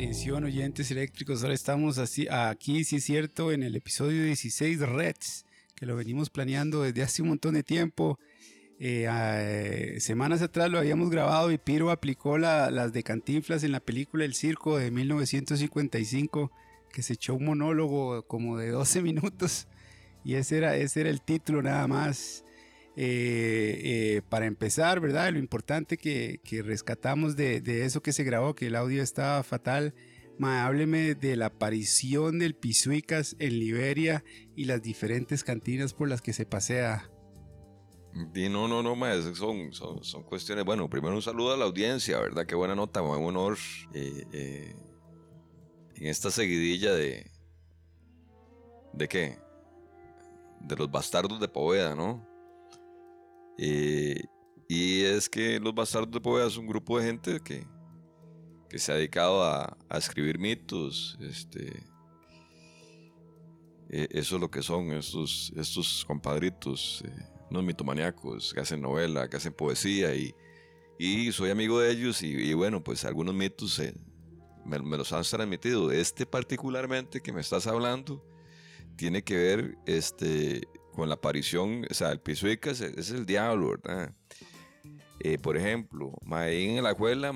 Atención oyentes eléctricos, ahora estamos así, aquí, sí es cierto, en el episodio 16 Reds, que lo venimos planeando desde hace un montón de tiempo. Eh, semanas atrás lo habíamos grabado y Piro aplicó las de Cantinflas en la película El Circo de 1955, que se echó un monólogo como de 12 minutos y ese era, ese era el título nada más. Eh, eh, para empezar, ¿verdad? Lo importante que, rescatamos de, eso que se grabó, que el audio estaba fatal. Ma, hábleme de la aparición del Pisuicas en Liberia y las diferentes cantinas por las que se pasea. No, no, no, ma, son, son, son, cuestiones. Bueno, primero un saludo a la audiencia, ¿verdad? Qué buena nota, buen honor eh, en esta seguidilla de. ¿De qué? De los bastardos de Poveda, ¿no? Eh, y es que los bastardos de Poveda es un grupo de gente que, que se ha dedicado a, a escribir mitos. Este, eh, eso es lo que son estos, estos compadritos, eh, unos mitomaníacos que hacen novela, que hacen poesía. Y, y soy amigo de ellos. Y, bueno, pues algunos mitos me, me, los han transmitido. Este particularmente que me estás hablando tiene que ver este, con la aparición, o sea, el pisuicas es, el diablo, ¿verdad? Eh, por ejemplo, ahí en la escuela,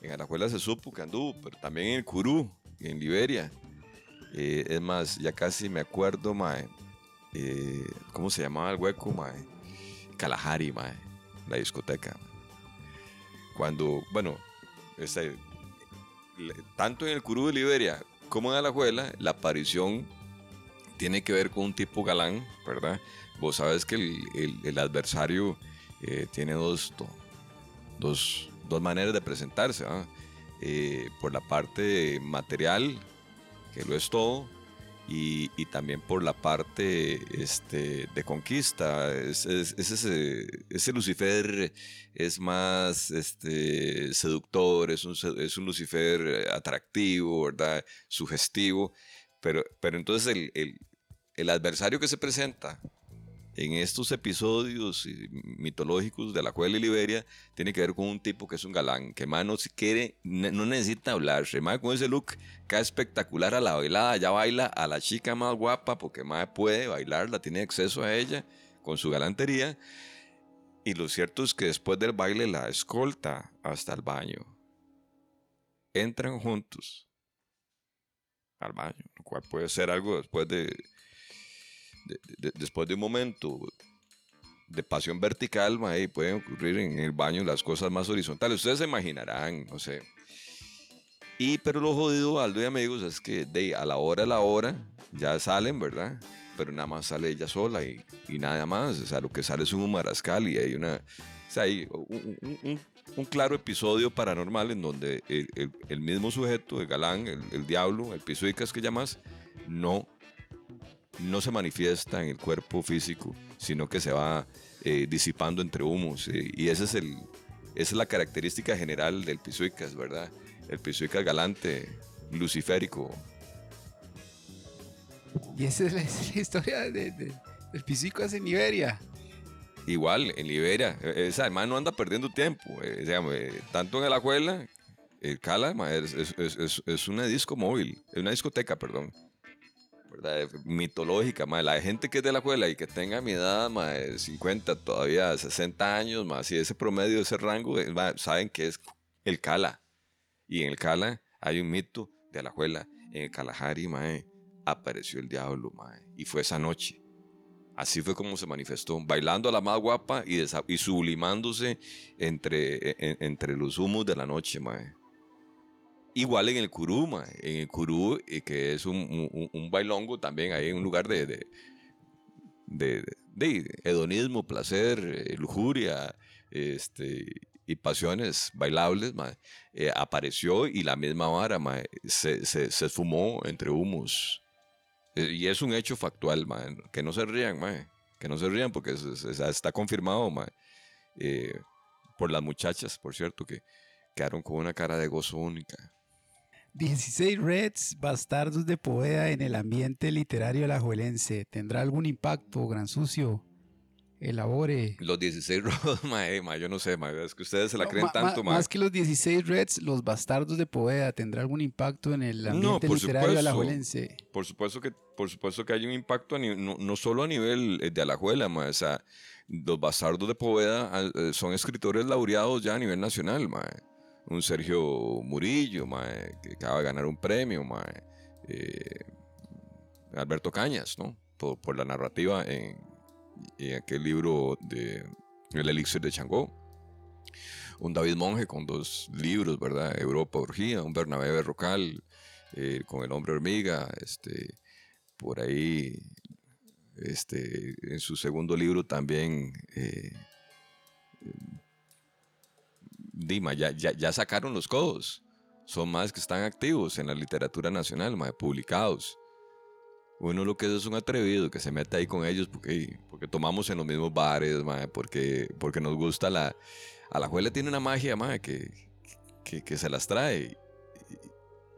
en la escuela se supo que anduvo, pero también en el Curú, en Liberia. Eh, es más, ya casi me acuerdo, mae, eh, ¿cómo se llamaba el hueco, mae? Kalahari, mae, la discoteca. Cuando, bueno, este, tanto en el Curú de Liberia como en Alajuela, la aparición tiene que ver con un tipo galán, ¿verdad? Vos sabes que el, adversario eh, tiene dos, dos, dos, maneras de presentarse, eh, por la parte material, que lo es todo, y, también por la parte este, de conquista. Es, ese, Lucifer es más este, seductor, es un, es un Lucifer atractivo, ¿verdad? Sugestivo. Pero, pero entonces el, el adversario que se presenta en estos episodios mitológicos de la Cueva de Liberia tiene que ver con un tipo que es un galán, que más no quiere, no necesita hablar, más con ese look es espectacular a la bailada, ya baila a la chica más guapa porque más puede bailarla, tiene acceso a ella con su galantería. Y lo cierto es que después del baile la escolta hasta el baño. Entran juntos al baño, lo cual puede ser algo después de después de un momento de pasión vertical, pueden ocurrir en el baño las cosas más horizontales. Ustedes se imaginarán, no sé. Y pero lo jodido, Aldo y amigos, es que de a la hora a la hora ya salen, ¿verdad? Pero nada más sale ella sola y, nada más. O sea, lo que sale es un marascal y hay una. O sea, hay un, claro episodio paranormal en donde el, mismo sujeto, el galán, el, diablo, el pisuicas que llamas, no no se manifiesta en el cuerpo físico, sino que se va eh, disipando entre humos. Eh, y ese es el, esa es la característica general del pisuicas, ¿verdad? El pisuicas galante, luciférico. Y esa es la, historia de, del pisuicas en Liberia. Igual, en Liberia. E, esa además no anda perdiendo tiempo. Eh, tanto en la escuela, el Cala es, es, es, una disco móvil, es una discoteca, perdón mitológica, la gente que es de la escuela y que tenga mi edad, de 50, todavía 60 años, más y ese promedio, ese rango, saben que es el Cala. Y en el Cala hay un mito de la escuela. En el Kalahari, mae, apareció el diablo, mae, y fue esa noche. Así fue como se manifestó, bailando a la más guapa y, sublimándose entre, entre los humos de la noche, mae. Igual en el Curú, en el Curú, que es un, bailongo también, hay un lugar de, de, de, hedonismo, placer, eh, lujuria este, y pasiones bailables, eh, apareció y la misma vara se, se, se, esfumó entre humos. Eh, y es un hecho factual, que no se rían, que no se rían porque está confirmado por las muchachas, por cierto, que quedaron con una cara de gozo única. 16 Reds, bastardos de Poeda en el ambiente literario alajuelense. ¿Tendrá algún impacto, gran sucio, elabore. Los 16 Reds, mae, mae, yo no sé, mae, es que ustedes se la creen tanto, mae. Más que los 16 Reds, los bastardos de Poveda, ¿tendrá algún impacto en el ambiente literario supuesto. alajuelense? Por supuesto que, por supuesto que hay un impacto a ni- no, no solo a nivel eh, de Alajuela, mae, o sea, los bastardos de Poveda eh, son escritores laureados ya a nivel nacional, mae. Un Sergio Murillo, que acaba de ganar un premio. Eh, Alberto Cañas, ¿no? Por, la narrativa en, en aquel libro de El Elixir de Changó. Un David Monge con dos libros, ¿verdad? Europa Orgía, un Bernabé Berrocal eh, con El Hombre Hormiga, este, por ahí, este, en su segundo libro también, eh, Dima, ya, ya, ya sacaron los codos. Son más que están activos en la literatura nacional, mae, publicados. Uno lo que es es un atrevido que se mete ahí con ellos porque, porque tomamos en los mismos bares, mae, porque, porque nos gusta la... A la juela tiene una magia, mae, que, que, que se las trae.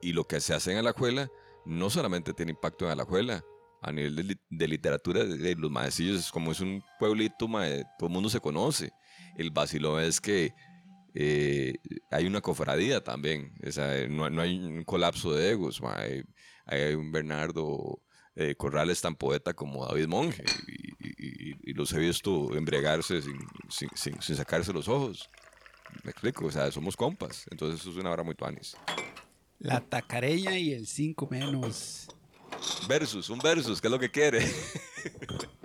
Y, lo que se hace en Alajuela no solamente tiene impacto en Alajuela, a nivel de, de literatura, de, los maecillos, como es un pueblito, mae, todo el mundo se conoce. El vacilón es que eh, hay una cofradía también, o sea, no, no hay un colapso de egos, mae. hay, un Bernardo eh, Corrales tan poeta como David Monge, y, y- y- y los he visto embriagarse sin, sin, sin- sin sacarse los ojos. Me explico, o sea, somos compas, entonces eso es una hora muy tuanis. La tacareña y el 5 menos. Versus, un versus, ¿qué es lo que quiere?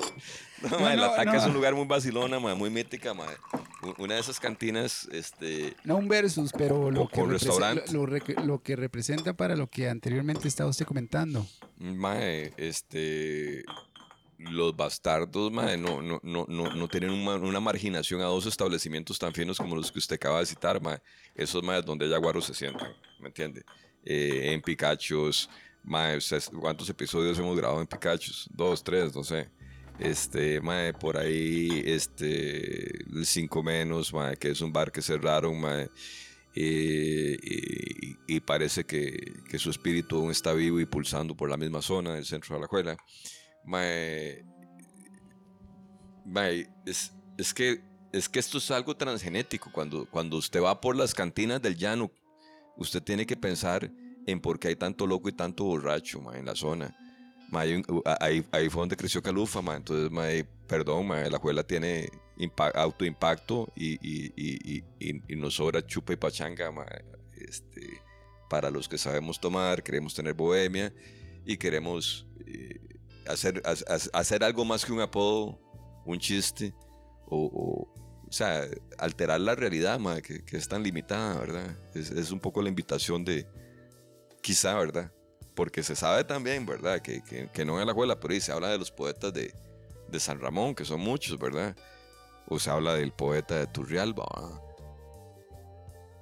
no, no, la Taca es un lugar muy vacilona, mae, muy mítica. U- Una de esas cantinas, este, No un versus, pero lo, O- que, restaurante. lo, lo que representa para lo que anteriormente estaba usted comentando. mae, este, los bastardos, mae, no, no, no, no, no tienen una, una marginación a dos establecimientos tan finos como los que usted acaba de citar, mae. Esos mae donde yaguaros se sientan, ¿me entiende? Eh, en Picachos, mae, ¿cuántos episodios hemos grabado en Picachos? Dos, tres, no sé. Este, mae, por ahí, este, 5 menos, mae, que es un bar que cerraron, mae. y, parece que, que su espíritu aún está vivo y pulsando por la misma zona del centro de Alajuela. Mae, mae, es, es, que, es que esto es algo transgenético. Cuando, cuando usted va por las cantinas del llano, usted tiene que pensar en por qué hay tanto loco y tanto borracho mae, en la zona. Ma, hay un- a- ahí, ahí fue donde creció Calufa, ma. Entonces, ma, eh, perdón, ma, la juela tiene impa- autoimpacto y, y, y, y, nos sobra chupa y pachanga, ma. Este, para los que sabemos tomar, queremos tener bohemia y queremos eh, hacer, ha- ha- hacer algo más que un apodo, un chiste o, o, o sea, alterar la realidad, ma, que, que es tan limitada, ¿verdad? Es, es un poco la invitación de, quizá, ¿verdad? Porque se sabe también, ¿verdad? Que, que, no en la escuela, pero ahí se habla de los poetas de, de San Ramón, que son muchos, ¿verdad? O se habla del poeta de Turrialba, ¿verdad?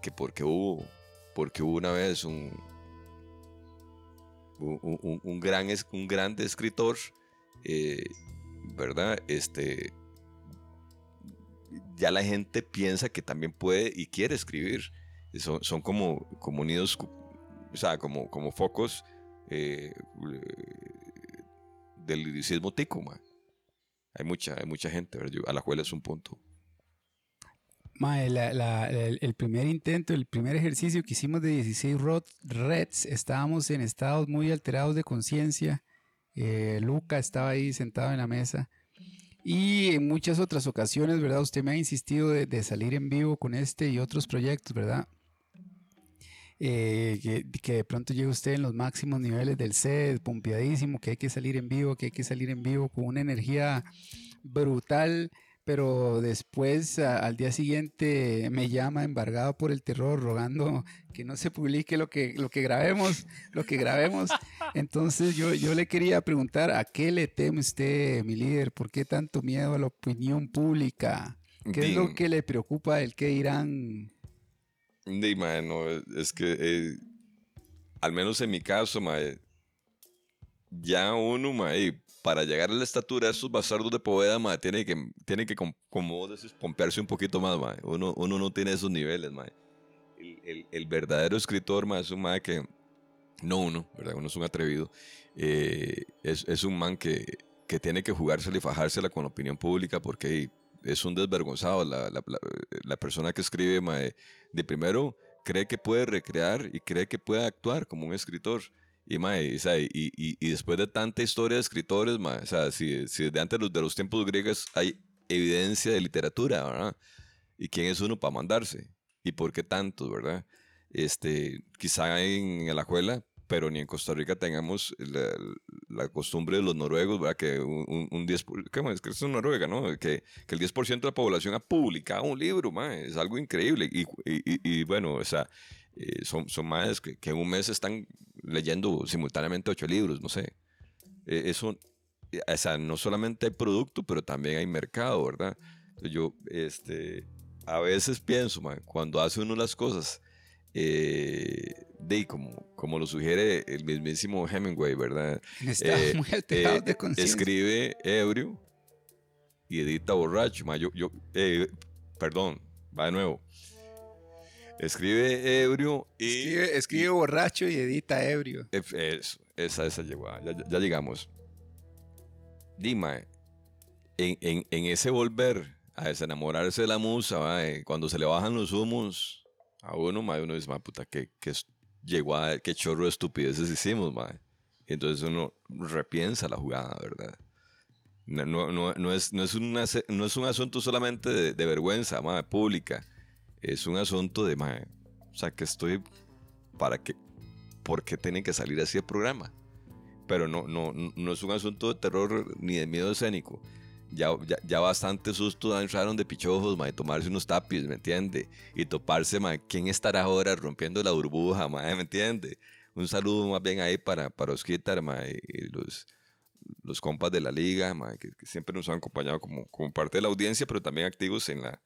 que porque hubo, porque hubo una vez un, un, un- un gran, es- un grande escritor, eh, ¿verdad? Este, ya la gente piensa que también puede y quiere escribir. Son, son como, como nidos, o sea, como, como focos eh, del liricismo tico. Hay mucha, hay mucha gente, ¿verdad? Yo- Alajuela es un punto. Mae, la- la- el, el primer intento, el primer ejercicio que hicimos de 16 rot- Reds, estábamos en estados muy alterados de conciencia. Eh, Luca estaba ahí sentado en la mesa. Y en muchas otras ocasiones, ¿verdad? Usted me ha insistido de, de salir en vivo con este y otros proyectos, ¿verdad? Eh, que, que de pronto llega usted en los máximos niveles del set, pompeadísimo, que hay que salir en vivo, que hay que salir en vivo con una energía brutal pero después a- al día siguiente me llama embargado por el terror rogando que no se publique lo que lo que grabemos lo que grabemos. Entonces yo yo le quería preguntar a qué le teme usted mi líder por qué tanto miedo a la opinión pública qué es lo que le preocupa del qué dirán Di, ma, no, es que, eh, al menos en mi caso, ma, eh, ya uno, ma, eh, para llegar a la estatura de esos bastardos de Poveda, ma, tiene que, tiene que com- como vos pompearse un poquito más, ma. Uno, uno no tiene esos niveles, ma. El, el- verdadero escritor, ma, es un ma que, no uno, ¿verdad? Uno es un atrevido. eh, es, es un man que, que tiene que jugársela y fajársela con la opinión pública porque es un desvergonzado. La, la, la, persona que escribe, mae, de primero cree que puede recrear y cree que puede actuar como un escritor. Y, mae, y, y, y, después de tanta historia de escritores, mae, o sea, si, si desde antes de los tiempos griegos hay evidencia de literatura, ¿verdad? ¿Y quién es uno para mandarse? ¿Y por qué tantos, verdad? Este, quizá en, en la escuela pero ni en Costa Rica tengamos la, costumbre de los noruegos, ¿verdad? Que un, un 10%, ¿cómo es que es Noruega, no? Que, que el 10% de la población ha publicado un libro, man, es algo increíble. Y, y, y, bueno, o sea, eh, son, son más que, en un mes están leyendo simultáneamente ocho libros, no sé. Eh, eso, eh, o sea, no solamente hay producto, pero también hay mercado, ¿verdad? Yo, este, a veces pienso, man, cuando hace uno las cosas eh, de como, como lo sugiere el mismísimo Hemingway, ¿verdad? Está eh, muy alterado eh, de conciencia. Escribe ebrio y edita borracho. yo, yo, eh, perdón, va de nuevo. Escribe ebrio y. Escribe, borracho y edita ebrio. Eso, esa, esa llegó. Ya, ya, llegamos. Dime, en, en, en, ese volver a desenamorarse de la musa, cuando se le bajan los humos a uno, mae, uno dice, mae, puta, que, que llegó a, qué chorro de estupideces hicimos, mae. Entonces uno repiensa la jugada, ¿verdad? No, no, no, no es, no, es, una, no es un asunto solamente de, de vergüenza, mae, pública. Es un asunto de, mae, o sea, que estoy, ¿para qué? ¿Por qué tienen que salir así el programa? Pero no, no, no es un asunto de terror ni de miedo escénico ya, ya, bastante susto entraron de pichojos, ma, de tomarse unos tapis, ¿me entiende? Y toparse, ma, ¿quién estará ahora rompiendo la burbuja, ma, ¿me entiende? Un saludo más bien ahí para, para Osquitar, ma, y los, los compas de la liga, ma, que, siempre nos han acompañado como, como parte de la audiencia, pero también activos en la,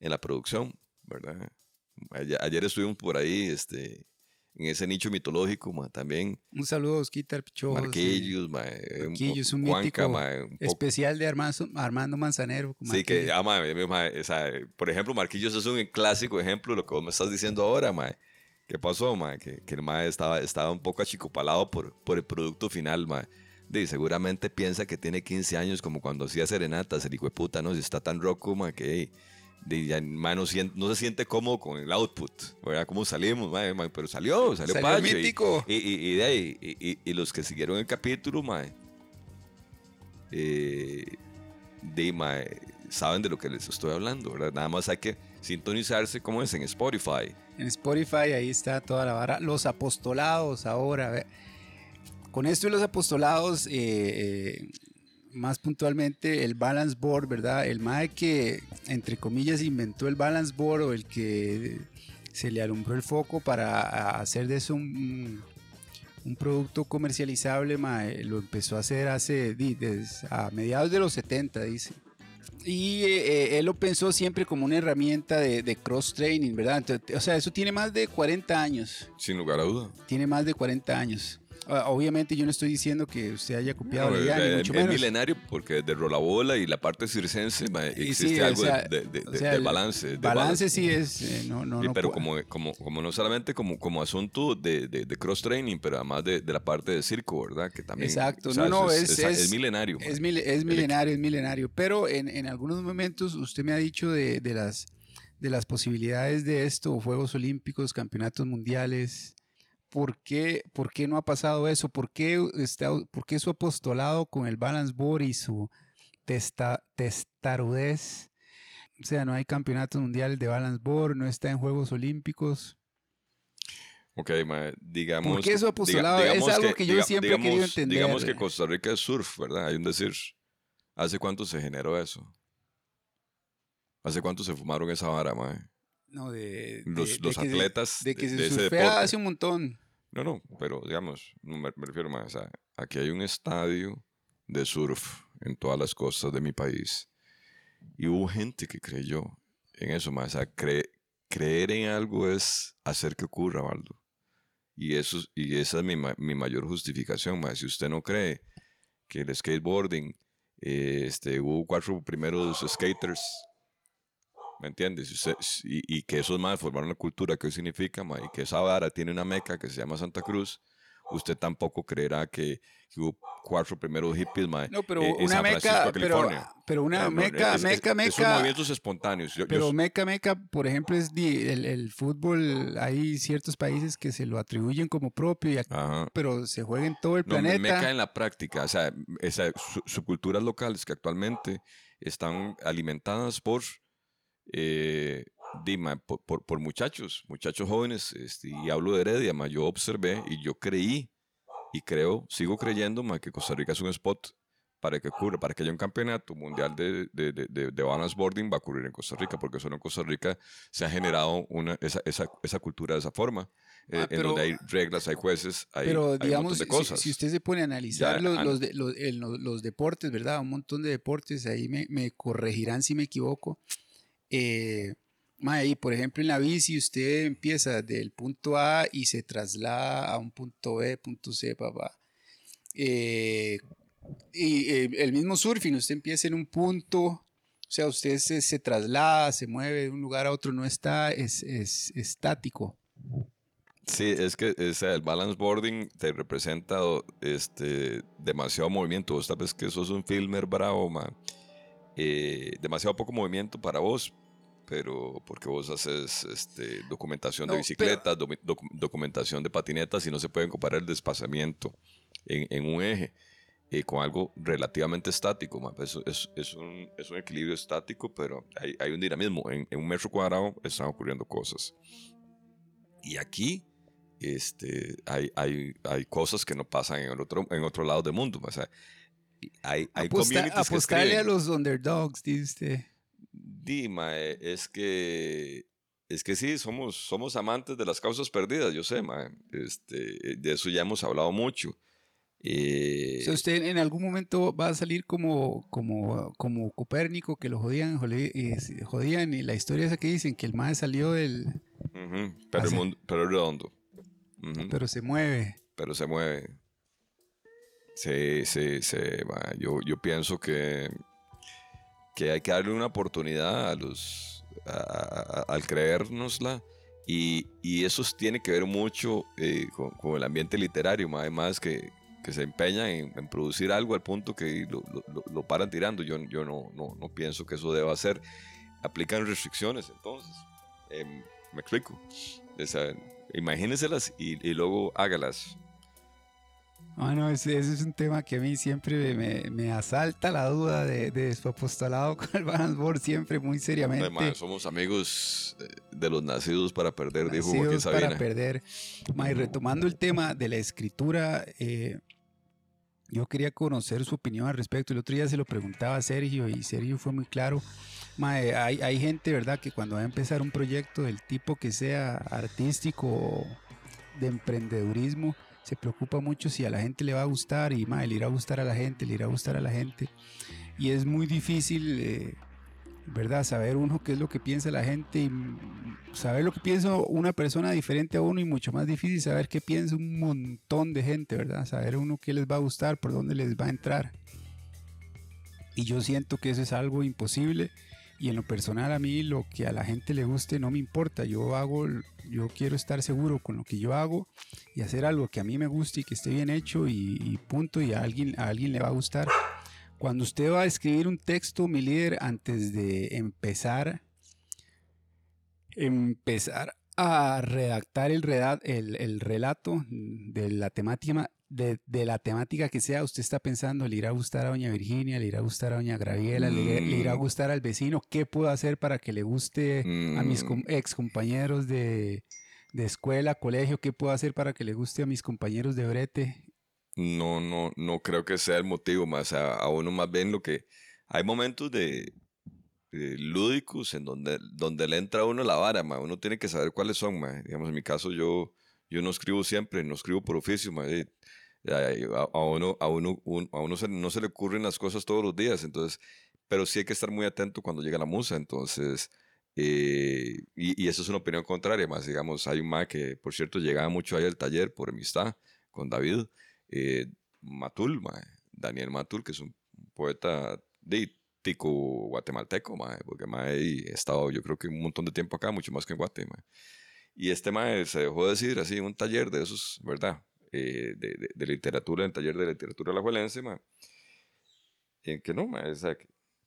en la producción, ¿verdad? Ayer estuvimos por ahí, este, en ese nicho mitológico, también. Un saludo a Osquitar Pichos. Marquillos, ma, eh, Marquillos, un, mítico especial de Armando, Armando Manzanero. Sí, que, ah, por ejemplo, Marquillos es un clásico ejemplo de lo que vos me estás diciendo ahora, ma. ¿Qué pasó, ma? Que, que el ma estaba, estaba un poco achicopalado por, por el producto final, ma. Y seguramente piensa que tiene 15 años como cuando hacía serenatas, el hijo de puta, ¿no? Si está tan roco, ma, que de, no, se siente cómodo con el output, ¿verdad? ¿Cómo salimos? pero salió, salió, salió mítico. Y, y, de ahí, y, los que siguieron el capítulo, mae, eh, de, saben de lo que les estoy hablando, ¿verdad? Nada más hay que sintonizarse como es en Spotify. En Spotify ahí está toda la vara. Los apostolados ahora. Con esto de los apostolados, eh, eh más puntualmente el balance board, ¿verdad? El MAE que, entre comillas, inventó el balance board o el que se le alumbró el foco para hacer de eso un, un producto comercializable, mae, lo empezó a hacer hace, a mediados de los 70, dice. Y eh, eh, él lo pensó siempre como una herramienta de, de cross-training, ¿verdad? o sea, eso tiene más de 40 años. Sin lugar a duda. Tiene más de 40 años. Ah, obviamente yo no estoy diciendo que usted haya copiado idea, ni mucho es milenario porque de Rolabola y la parte circense existe algo de, balance. balance sí es, eh, no, no, pero como, como, como no solamente como, como asunto de, cross-training, pero además de, la parte de circo, ¿verdad? Que también, Exacto, no, no, es, es, milenario. Es, es milenario, es milenario, pero en, en algunos momentos usted me ha dicho de, las, de las posibilidades de esto, Juegos Olímpicos, Campeonatos Mundiales, ¿por qué, por qué no ha pasado eso? ¿Por qué, está, ¿Por qué su apostolado con el balance board y su testa, testarudez? O sea, no hay campeonatos mundiales de balance board, no está en Juegos Olímpicos. Ok, digamos. ¿Por qué su apostolado es algo que, yo siempre he querido entender. Digamos que Costa Rica es surf, ¿verdad? Hay un decir. ¿Hace cuánto se generó eso? ¿Hace cuánto se fumaron esa vara, mae? No, de, los, los atletas. de, que se surfea hace un montón. No, no, pero digamos, me, refiero más a, aquí hay un estadio de surf en todas las costas de mi país. Y hubo gente que creyó en eso, más. O creer en algo es hacer que ocurra, Valdo. Y, eso, y esa es mi, mi mayor justificación, más. Si usted no cree que el skateboarding, este, hubo cuatro primeros skaters ¿me entiendes? Y, y, que esos más formaron la cultura que hoy significa, y que esa vara tiene una meca que se llama Santa Cruz. usted tampoco creerá que, hubo cuatro primeros hippies, mae. No, pero eh, una meca, pero, California. pero una No, no, meca, es- es- meca, Esos meca. movimientos espontáneos. Yo- yo Pero meca, meca, por ejemplo, es di- el, el fútbol. Hay ciertos países que se lo atribuyen como propio, y pero se juega en todo el No, planeta. meca en la práctica, o sea, esa, su- subculturas locales que actualmente están alimentadas por, eh, dima, por, por- por muchachos, muchachos jóvenes, este, y hablo de Heredia, ma, yo observé y yo creí, y creo, sigo creyendo, ma, que Costa Rica es un spot para que ocurra, para que haya un campeonato mundial de, de, de, de, de balance boarding va a ocurrir en Costa Rica, porque solo en Costa Rica se ha generado una, esa, esa, esa cultura de esa forma, eh, Ah, en pero- donde hay reglas, hay jueces, hay, Pero hay un digamos, montón de si- cosas. Si, usted se pone a analizar Ya, los, an- los, los- los deportes, ¿verdad? Un montón de deportes, ahí me, me corregirán si me equivoco. Eh, mae, por ejemplo, en la bici usted empieza del punto A y se traslada a un punto B, punto C, papá. Eh, y eh, el mismo surfing, usted empieza en un punto, o sea, usted se, se traslada, se mueve de un lugar a otro, no está, es, es estático. Sí, es que sea, el balance boarding te representa este, demasiado movimiento. Vos sabes que sos un filmer bravo, man. Eh, demasiado poco movimiento para vos, pero porque vos haces este, documentación No, de pero- bicicletas, domi- docu- documentación de patinetas y no se pueden comparar el desplazamiento en, en un eje eh, con algo relativamente estático. man. Pues, Es, es, un, es un equilibrio estático, pero hay, hay un dinamismo. En, en un metro cuadrado están ocurriendo cosas. Y aquí este, hay, hay, hay cosas que no pasan en el otro, en otro lado del mundo. O sea, hay, hay Aposta- communities que apostarle a los underdogs, dice usted. Di, mae, es que es que sí, somos, somos amantes de las causas perdidas, yo sé, mae. Este, de eso ya hemos hablado mucho. Eh, O sea, usted en algún momento va a salir como, como, como Copérnico, que lo jodían, eh, jodían, y la historia esa que dicen, que el mae salió del... pero, el mundo, pero es redondo. Pero se mueve. pero se mueve. Sí, sí, sí. Yo, yo pienso que, que hay que darle una oportunidad a los, al creérnosla. Y, y eso tiene que ver mucho eh, con, el ambiente literario, además que, que se empeñan en, producir algo al punto que lo, lo- paran tirando. Yo, yo no, no, no pienso que eso deba ser. Aplican restricciones, entonces. Em, me explico. O imagínenselas y luego hágalas. Ah, no, ese, ese es un tema que a mí siempre me, me asalta la duda de, de su apostolado con el balance board, siempre muy seriamente. Somos amigos eh, de los nacidos para perder, dijo Joaquín nacidos para Sabina. perder. Ma, y retomando el tema de la escritura, eh, yo quería conocer su opinión al respecto. El otro día se lo preguntaba a Sergio y Sergio fue muy claro. Ma, hay, hay gente, ¿verdad?, que cuando va a empezar un proyecto del tipo que sea artístico o de emprendedurismo, se preocupa mucho si a la gente le va a gustar y ma, le irá a gustar a la gente, le irá a gustar a la gente. Y es muy difícil, eh, ¿verdad? Saber uno qué es lo que piensa la gente y mm, saber lo que piensa una persona diferente a uno y mucho más difícil saber qué piensa un montón de gente, ¿verdad? Saber uno qué les va a gustar, por dónde les va a entrar. Y yo siento que eso es algo imposible y en lo personal a mí lo que a la gente le guste no me importa. Yo hago, yo quiero estar seguro con lo que yo hago y hacer algo que a mí me guste y que esté bien hecho y, punto y a alguien, a alguien le va a gustar. Cuando usted va a escribir un texto, mi líder, antes de empezar, empezar a redactar el, reda- el, el relato de la temática de, de la temática que sea, usted está pensando, le irá a gustar a doña Virginia, le irá a gustar a doña Graviela, le, le irá a Mm. gustar al vecino, ¿qué puedo hacer para que le guste a mis Mm, com- ex compañeros de, de escuela, colegio, qué puedo hacer para que le guste a mis compañeros de brete? no, no, no creo que sea el motivo, más a, a uno más bien lo que... Hay momentos de, de lúdicos en donde, donde le entra a uno la vara, ma. uno tiene que saber cuáles son. ma. Digamos, en mi caso yo, yo no escribo siempre, no escribo por oficio. ma. A, uno, a uno, un- a uno no se le ocurren las cosas todos los días, entonces, pero sí hay que estar muy atento cuando llega la musa, entonces, eh, y, eso es una opinión contraria, más digamos, hay un ma que, por cierto, llegaba mucho ahí al taller por amistad con David, eh, Matul, ma, Daniel Matul, que es un poeta de tico guatemalteco, ma, porque ma, he estado yo creo que un montón de tiempo acá, mucho más que en Guate, ma. Y este mae se dejó decir así un taller de esos, ¿verdad? Eh, de, de, literatura, en taller de literatura alajuelense, en que no, ma,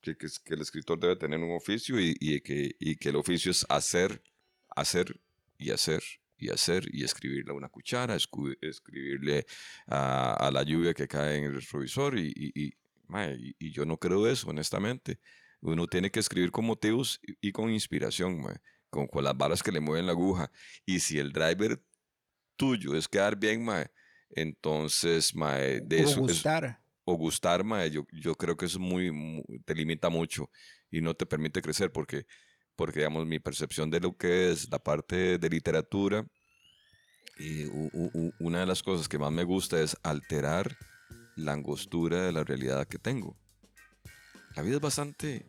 que, que, el escritor debe tener un oficio y, y, que, y que el oficio es hacer, hacer y hacer y hacer y escribirle a una cuchara, escribirle a, a, la lluvia que cae en el retrovisor y, y, y, yo no creo eso, honestamente. Uno tiene que escribir con motivos y, con inspiración, con, con, las balas que le mueven la aguja. Y si el driver tuyo es quedar bien, mae, entonces, mae, de o eso... Gustar. o gustar, mae, yo, yo creo que eso muy, te limita mucho y no te permite crecer porque, porque, digamos, mi percepción de lo que es la parte de literatura y una de las cosas que más me gusta es alterar la angostura de la realidad que tengo. La vida es bastante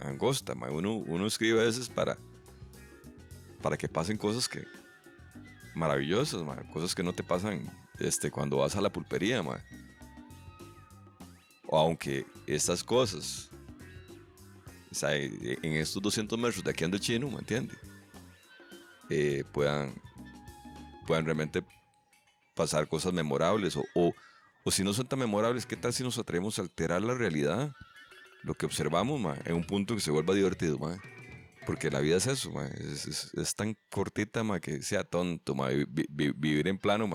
angosta, mae. Uno, uno escribe a veces para, para que pasen cosas que, maravillosas, cosas que no te pasan este, cuando vas a la pulpería. O aunque estas cosas, en estos 200 metros de aquí ando chino, ¿me entiendes? Eh, puedan, puedan realmente pasar cosas memorables o, o, si no son tan memorables, ¿qué tal si nos atrevemos a alterar la realidad? Lo que observamos, en un punto que se vuelva divertido, porque la vida es eso, Es, tan cortita, que sea tonto, vivir en plano,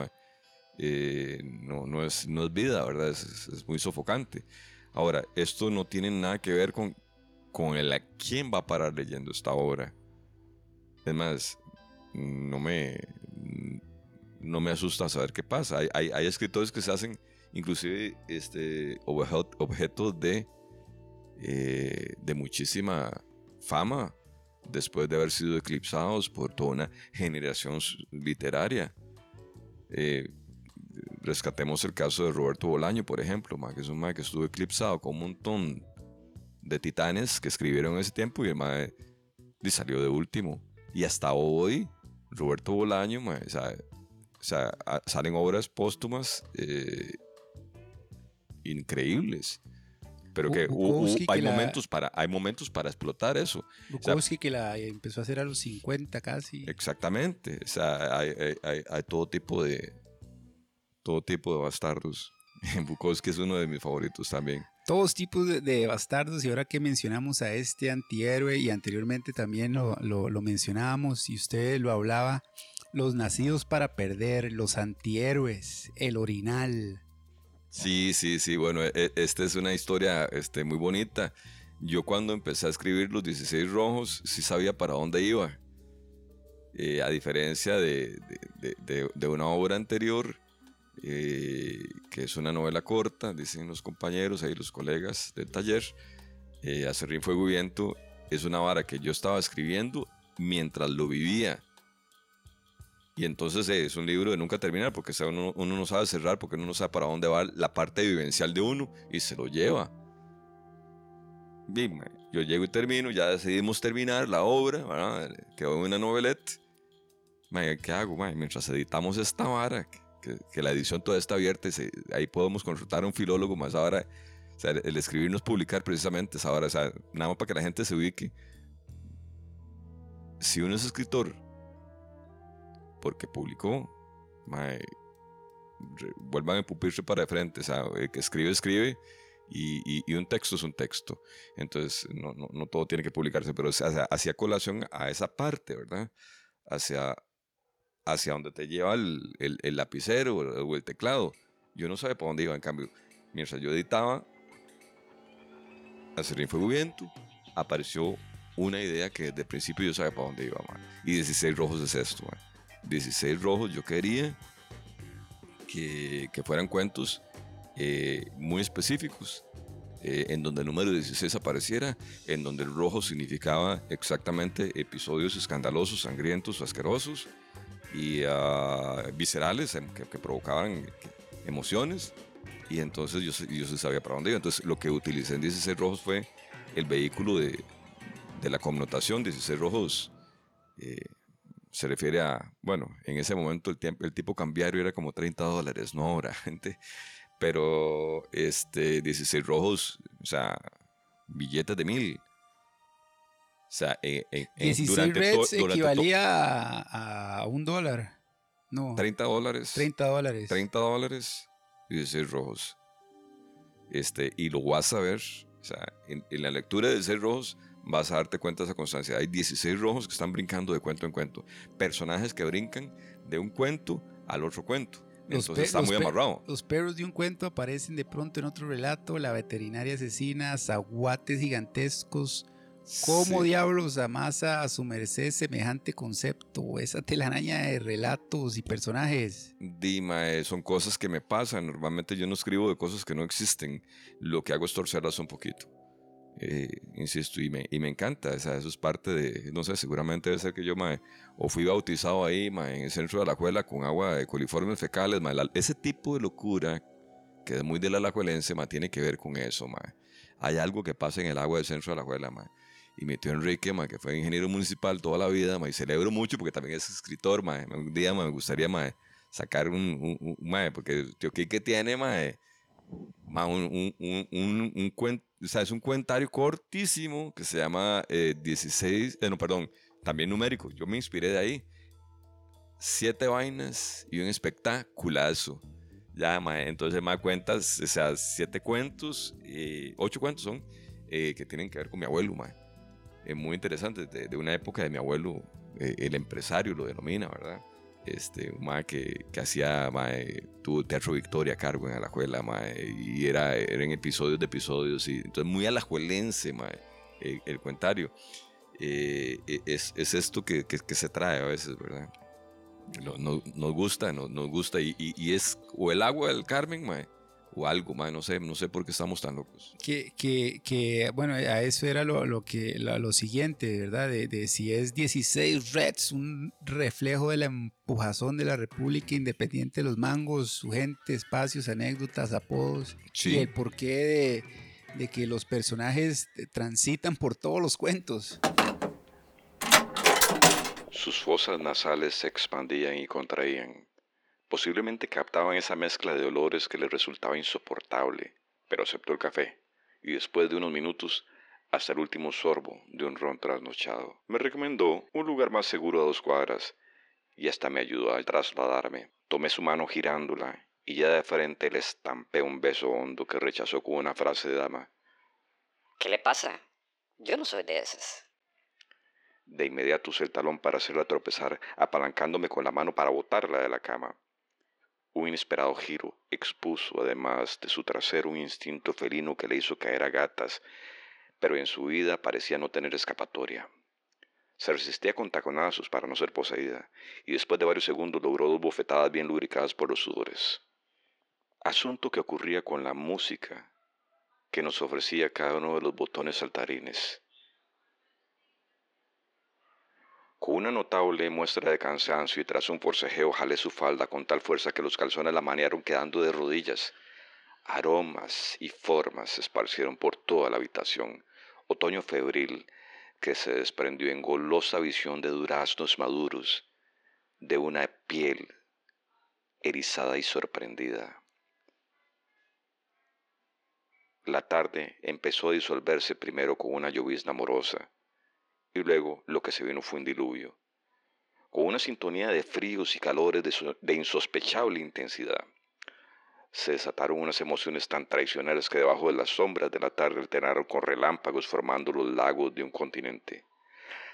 eh, no, no, es, no es vida, ¿verdad? Es, muy sofocante. Ahora, esto no tiene nada que ver con, con el a quién va a parar leyendo esta obra. Es más, no me, no me asusta saber qué pasa. Hay, hay, escritores que se hacen inclusive este, objetos de, eh, de muchísima fama después de haber sido eclipsados por toda una generación literaria. Eh, rescatemos el caso de Roberto Bolaño, por ejemplo, que es un que estuvo eclipsado con un montón de titanes que escribieron en ese tiempo y el mae salió de último. Y hasta hoy, Roberto Bolaño, salen obras póstumas eh, increíbles pero que, hay, momentos para, hay momentos para explotar eso. Bukowski que la empezó a hacer a los 50 casi. Exactamente, o sea, hay, hay, hay todo tipo de todo tipo de bastardos. Bukowski es uno de mis favoritos también. Todos tipos de, bastardos y ahora que mencionamos a este antihéroe y anteriormente también lo, lo, lo mencionábamos y usted lo hablaba, los nacidos para perder, los antihéroes, el orinal, Sí, sí, sí. Bueno, e, esta es una historia este, muy bonita. Yo cuando empecé a escribir Los 16 Rojos, sí sabía para dónde iba. Eh, a diferencia de, una obra anterior, eh, que es una novela corta, dicen los compañeros, ahí los colegas del taller, eh, Acerrín Fuego y Viento, es una vara que yo estaba escribiendo mientras lo vivía. Y entonces eh, es un libro de nunca terminar porque uno, no sabe cerrar, porque uno no sabe para dónde va la parte vivencial de uno y se lo lleva. Yo llego y termino, ya decidimos terminar la obra, ¿verdad? quedó una novelette. ¿Qué hago? Mientras editamos esta vara, que, la edición toda está abierta, y ahí podemos consultar a un filólogo más ahora. O sea, el escribirnos, publicar precisamente esa hora, o sea, nada más para que la gente se ubique. Si uno es escritor porque publicó, vuelvan a pupirse para de frente, sea, el que escribe, escribe. Y, un texto es un texto. Entonces, no, no, todo tiene que publicarse, pero hacia, hacia, colación a esa parte, ¿verdad? Hacia, hacia donde te lleva el, el, lapicero o el teclado. Yo no sabía para dónde iba, en cambio, mientras yo editaba, hacer fue viento, apareció una idea que desde el principio yo sabía para dónde iba, man. Y 16 rojos es esto, man. 16 rojos, yo quería que, fueran cuentos eh, muy específicos, eh, en donde el número 16 apareciera, en donde el rojo significaba exactamente episodios escandalosos, sangrientos, asquerosos y ah, viscerales em, que, provocaban emociones. Y entonces yo, yo sabía para dónde iba. Entonces lo que utilicé en 16 rojos fue el vehículo de, de la connotación, 16 rojos. Eh, se refiere a, bueno, en ese momento el, el tipo cambiario era como 30 dólares, no ahora, gente. Pero este, 16 rojos, o sea, billetes de mil. O sea, en, 16 reds equivalía a, un dólar. No. 30 dólares. 30 dólares. 30 dólares y 16 rojos. Este, y lo vas a ver, o sea, en, la lectura de 16 rojos vas a darte cuenta de esa constancia. Hay 16 rojos que están brincando de cuento en cuento. Personajes que brincan de un cuento al otro cuento. Entonces está muy amarrado. Los perros de un cuento aparecen de pronto en otro relato. La veterinaria asesina, zaguates gigantescos. ¿Cómo diablos amasa a su merced semejante concepto? Esa telaraña de relatos y personajes. Dima, son cosas que me pasan. Normalmente yo no escribo de cosas que no existen. Lo que hago es torcerlas un poquito. Eh, insisto, y me, y me encanta, o sea, eso es parte de, no sé, seguramente debe ser que yo, mae, o fui bautizado ahí, en el centro de la escuela con agua de coliformes fecales, mae, ese tipo de locura, que es muy de la alajuelense, mae, tiene que ver con eso. Hay algo que pasa en el agua del centro de la escuela. Y mi tío Enrique, que fue ingeniero municipal toda la vida, y celebro mucho porque también es escritor. Un día, me gustaría, sacar un, un, mae, porque tío Kike tiene, un, un, un, un, cuento, o sea, es un comentario cortísimo que se llama 16, eh, eh, no, perdón, también numérico. Yo me inspiré de ahí. Siete vainas y un espectaculazo. Ya, entonces me da cuentas, o sea, siete cuentos, y ocho cuentos son, eh, que tienen que ver con mi abuelo, Es muy interesante, de, de, una época de mi abuelo, el empresario lo denomina, ¿verdad? Este, un mae que, que hacía, mae, tuvo Teatro Victoria a cargo en Alajuela, mae, y era, eran episodios de episodios, y entonces muy alajuelense, mae, el, el comentario. Eh, e, es, es, esto que, que, que, se trae a veces, ¿verdad? No, no, nos gusta, nos, nos gusta, y, y, y, es o el agua del Carmen, mae, o algo, más, no sé, no sé por qué estamos tan locos. Que, que, que bueno, a eso era lo, lo que, lo, siguiente, ¿verdad? De, de, si es 16 Reds, un reflejo de la empujazón de la República Independiente de los Mangos, su gente, espacios, anécdotas, apodos, y el porqué de, de que los personajes transitan por todos los cuentos. Sus fosas nasales se expandían y contraían Posiblemente captaban esa mezcla de olores que le resultaba insoportable, pero aceptó el café, y después de unos minutos, hasta el último sorbo de un ron trasnochado, me recomendó un lugar más seguro a dos cuadras, y hasta me ayudó a trasladarme. Tomé su mano girándola, y ya de frente le estampé un beso hondo que rechazó con una frase de dama. ¿Qué le pasa? Yo no soy de esas. De inmediato usé el talón para hacerla tropezar, apalancándome con la mano para botarla de la cama. Un inesperado giro expuso además de su trasero un instinto felino que le hizo caer a gatas, pero en su vida parecía no tener escapatoria. Se resistía con taconazos para no ser poseída, y después de varios segundos logró dos bofetadas bien lubricadas por los sudores. Asunto que ocurría con la música que nos ofrecía cada uno de los botones saltarines. Con una notable muestra de cansancio y tras un forcejeo jalé su falda con tal fuerza que los calzones la manearon quedando de rodillas. Aromas y formas se esparcieron por toda la habitación. Otoño febril que se desprendió en golosa visión de duraznos maduros, de una piel erizada y sorprendida. La tarde empezó a disolverse primero con una llovizna amorosa, y luego lo que se vino fue un diluvio, con una sintonía de fríos y calores de, insospechable intensidad. Se desataron unas emociones tan traicioneras que debajo de las sombras de la tarde alternaron con relámpagos formando los lagos de un continente.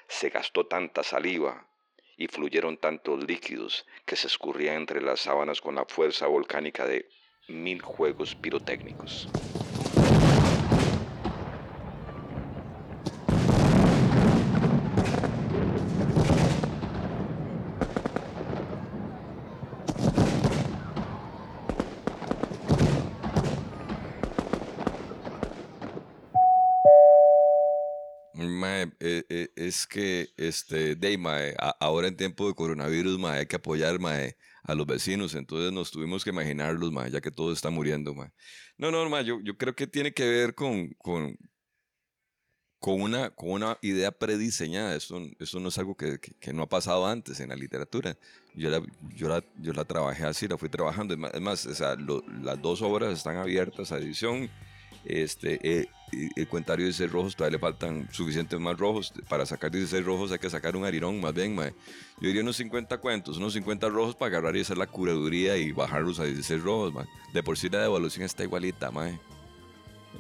Se gastó tanta saliva y fluyeron tantos líquidos que se escurrían entre las sábanas con la fuerza volcánica de mil juegos pirotécnicos. Es que este, de, ahora en tiempo de coronavirus hay que apoyar a los vecinos, entonces nos tuvimos que imaginarlos, ya que todo está muriendo. No, no, yo, yo creo que tiene que ver con, con, con, una, con una idea prediseñada. Eso, eso no es algo que, que, no ha pasado antes en la literatura. Yo la, yo la, yo la trabajé así, la fui trabajando. Es más, o sea, las dos obras están abiertas a edición. Este, eh, el cuentario de 16 rojos, todavía le faltan suficientes más rojos. Para sacar 16 rojos hay que sacar un arirón, más bien, mae. Yo diría unos 50 cuentos, unos 50 rojos para agarrar y hacer la curaduría y bajarlos a 16 rojos, mae. De por sí la devolución está igualita, mae.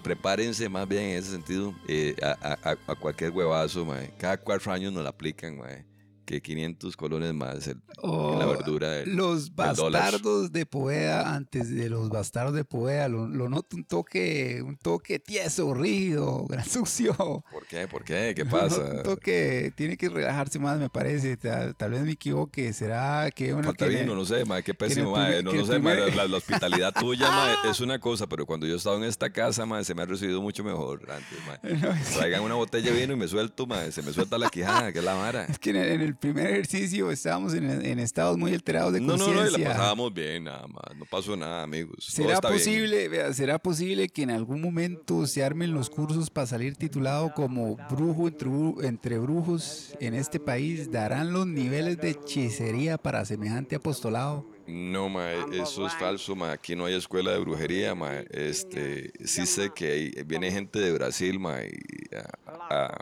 Prepárense más bien en ese sentido eh, a cualquier huevazo, mae. Cada cuatro años nos la aplican, mae. Que 500 colones más el- Oh, la verdura del- los del bastardos de Poeda, antes de los bastardos de Poeda, lo, lo noto un toque, un toque tieso, rígido, gran sucio. ¿Por qué? ¿Por qué? ¿Qué pasa? Un toque, tiene que relajarse más, me parece. Tal, tal vez me equivoque. ¿Será que uno Falta que vino, no sé, mae, qué pésimo, primer- No, no sé, primer- la, la hospitalidad tuya, mae, es una cosa, pero cuando yo he estado en esta casa, mae, se me ha recibido mucho mejor antes, mae. No, Traigan una botella de vino y me suelto, mae, se me suelta la quijada, que es la vara. es que en el, en el primer ejercicio estábamos en, en estados muy alterados de No, no, no, y conciencia. la pasábamos bien, nada más, no pasó nada, amigos. ¿Será posible, vea, ¿Será posible que en algún momento se armen los cursos para salir titulado como brujo entre, entre brujos en este país? ¿Darán los niveles de hechicería para semejante apostolado? No, mae, eso es falso, mae. Aquí no hay escuela de brujería, mae. Este, sí sé que hay- viene gente de Brasil, mae, y a, a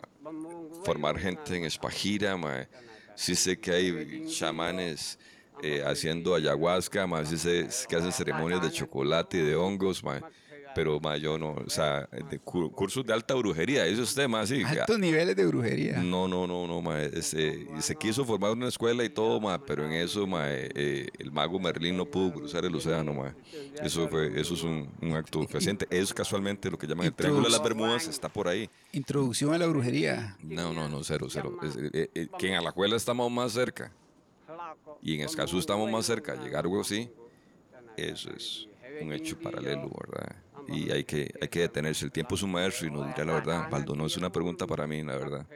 formar gente en Espajira, mae. Sí sé que hay chamanes eh, haciendo ayahuasca, mae. Sí sé que hacen ceremonias de chocolate y de hongos, mae. Pero, mae, yo no, o sea, de cu- cursos de alta brujería, eso es tema, sí. Altos niveles de brujería. No, no, no, no, ma, ese- se quiso formar una escuela y todo, ma, pero en eso, ma, eh, el mago Merlín no pudo cruzar el océano, ma. Eso fue, eso es un, un acto reciente. Es casualmente lo que llaman el Triángulo de las Bermudas, está por ahí. Introducción a la brujería. No, no, no, cero, cero. Es, eh, eh, que en Alajuela estamos más cerca y en Escazú estamos más cerca. Llegar algo así, eso es un hecho paralelo, ¿verdad? Y hay que, hay que detenerse. El tiempo es un maestro y nos dirá la verdad. Baldo, no es una pregunta para mí, la verdad.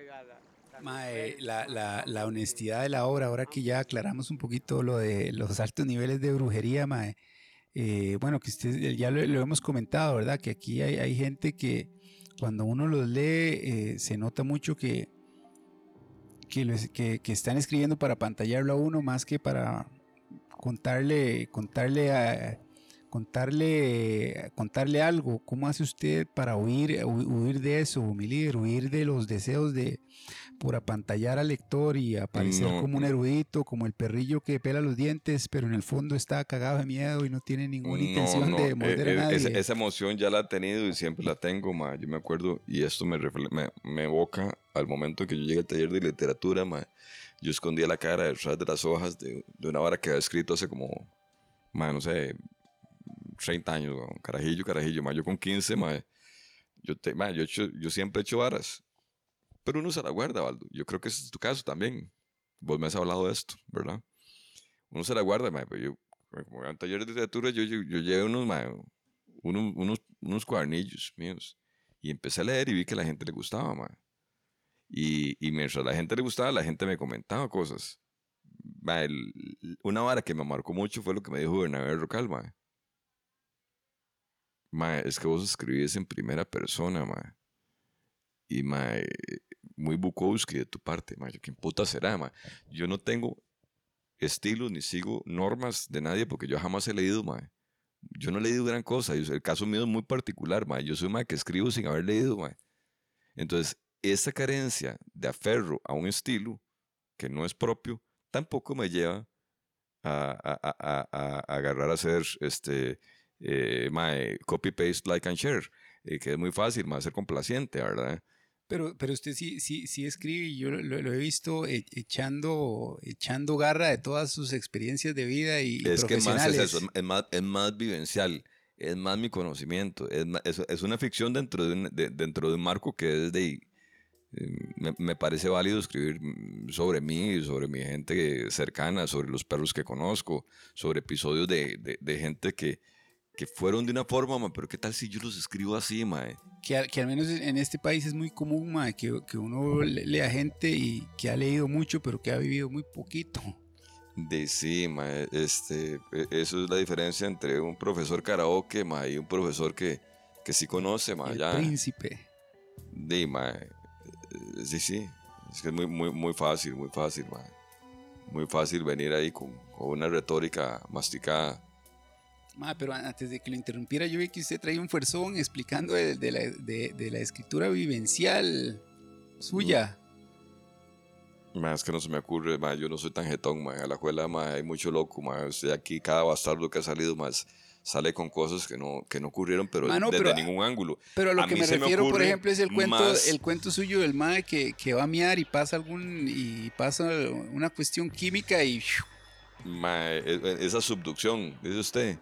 Mae, la, la- honestidad de la obra, ahora que ya aclaramos un poquito lo de los altos niveles de brujería, mae, eh, bueno, que usted, ya lo, hemos comentado, ¿verdad? Que aquí hay, hay gente que cuando uno los lee eh, se nota mucho que, que están escribiendo para pantallarlo a uno más que para contarle, contarle a, contarle, contarle algo. ¿Cómo hace usted para huir, hu- huir de eso, mi líder, huir de los deseos de por apantallar al lector y aparecer No. como un erudito, como el perrillo que pela los dientes, pero en el fondo está cagado de miedo y no tiene ninguna intención no, de eh, morder eh, a nadie? esa, esa emoción ya la he tenido y siempre la tengo, ma. Yo me acuerdo, y esto me, me, me evoca al momento que yo llegué al taller de literatura, ma. Yo escondía la cara detrás de las hojas de, de una vara que había escrito hace como, ma, no sé, 30 años, weón. carajillo, carajillo, ma. Yo con 15, ma, yo, te, ma, yo, yo siempre he hecho varas, pero uno se la guarda, Baldo. Yo creo que ese es tu caso también. Vos me has hablado de esto, ¿verdad? Uno se la guarda, ma, pero yo como en taller de literatura, yo, yo, yo llevé unos, ma, unos, unos, unos cuadernillos míos y empecé a leer y vi que a la gente le gustaba, ma. Y, y mientras a la gente le gustaba, la gente me comentaba cosas. Ma, el- una vara que me marcó mucho fue lo que me dijo Bernabé Rocal, ma. Ma, es que vos escribís en primera persona, ma. Y, ma, muy Bukowski de tu parte, ma. ¿Quién puta será, ma? Yo no tengo estilos ni sigo normas de nadie porque yo jamás he leído, mae. Yo no he leído gran cosa. el caso mío es muy particular, mae. Yo soy mae que escribo sin haber leído, mae. Entonces, esa carencia de aferro a un estilo que no es propio tampoco me lleva a, a- a- a- agarrar a hacer este eh, mae, copy paste like and share eh, que es muy fácil más ser complaciente verdad Pero, pero usted sí, sí, sí escribe y yo lo, lo- he visto e- echando, echando garra de todas sus experiencias de vida y, es que más es profesionales. eso, es, más, es más vivencial, es más mi conocimiento, es, ma- es, es una ficción dentro de, un, de- dentro de un marco que es de... eh, Me, me parece válido escribir mm, sobre mí, sobre mi gente cercana, sobre los perros que conozco, sobre episodios de, de- de gente que, que fueron de una forma, ma, pero ¿qué tal si yo los escribo así, mae? que, al, que al menos en este país es muy común, mae, que, que uno le- lea gente y que ha leído mucho, pero que ha vivido muy poquito. De sí, ma, este, e- eso es la diferencia entre un profesor karaoke, ma, y un profesor que, que sí conoce, ma, el ya. príncipe. De, ma, eh, sí, sí, es que es muy, muy, muy fácil, muy fácil, ma. Muy fácil venir ahí con, con una retórica masticada Ma, pero antes de que lo interrumpiera, yo vi que usted traía un fuerzón explicando de, de la, de- de la escritura vivencial suya. Más que no se me ocurre, ma, yo no soy tan jetón, ma. A la escuela hay mucho loco. Usted aquí, cada bastardo que ha salido más sale con cosas que no, que no ocurrieron, pero no, desde pero- ningún ángulo. Pero a lo A que me se me refiero, por ejemplo, es el cuento, más- el cuento suyo del mae que, que va a miar y pasa algún y pasa una cuestión química y e- e- esa subducción, dice usted.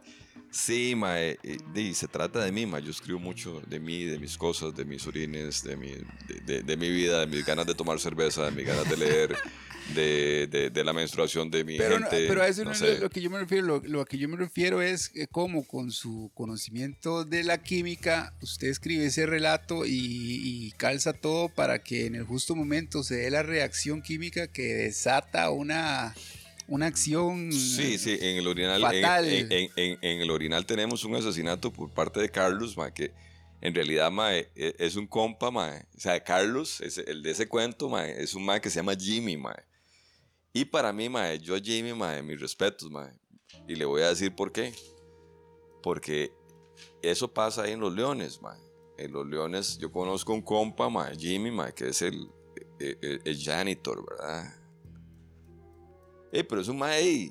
Sí, ma, eh, eh, se trata de mí, ma. Yo escribo mucho de mí, de mis cosas, de mis orines, de mi, de, de- de mi vida, de mis ganas de tomar cerveza, de mis ganas de leer, de, de- la menstruación de mi Pero, no- gente. pero a eso no, no es lo que yo me refiero. Lo, lo que yo me refiero es cómo con su conocimiento de la química usted escribe ese relato y, y calza todo para que en el justo momento se dé la reacción química que desata una, una acción. Sí, sí, en el orinal, en, Fatal. en- en- en- en el orinal tenemos un asesinato por parte de Carlos, ma, que en realidad ma, e- e- es un compa, ma. o sea, Carlos, ese- el de ese cuento, ma, es un ma que se llama Jimmy, ma. Y para mí, ma, yo a Jimmy, ma, mis respetos, ma, y le voy a decir por qué. Porque eso pasa ahí en Los Leones, ma. En Los Leones yo conozco un compa, ma, Jimmy, ma, que es el, el, el- el janitor, ¿verdad? Eh, pero es un mae,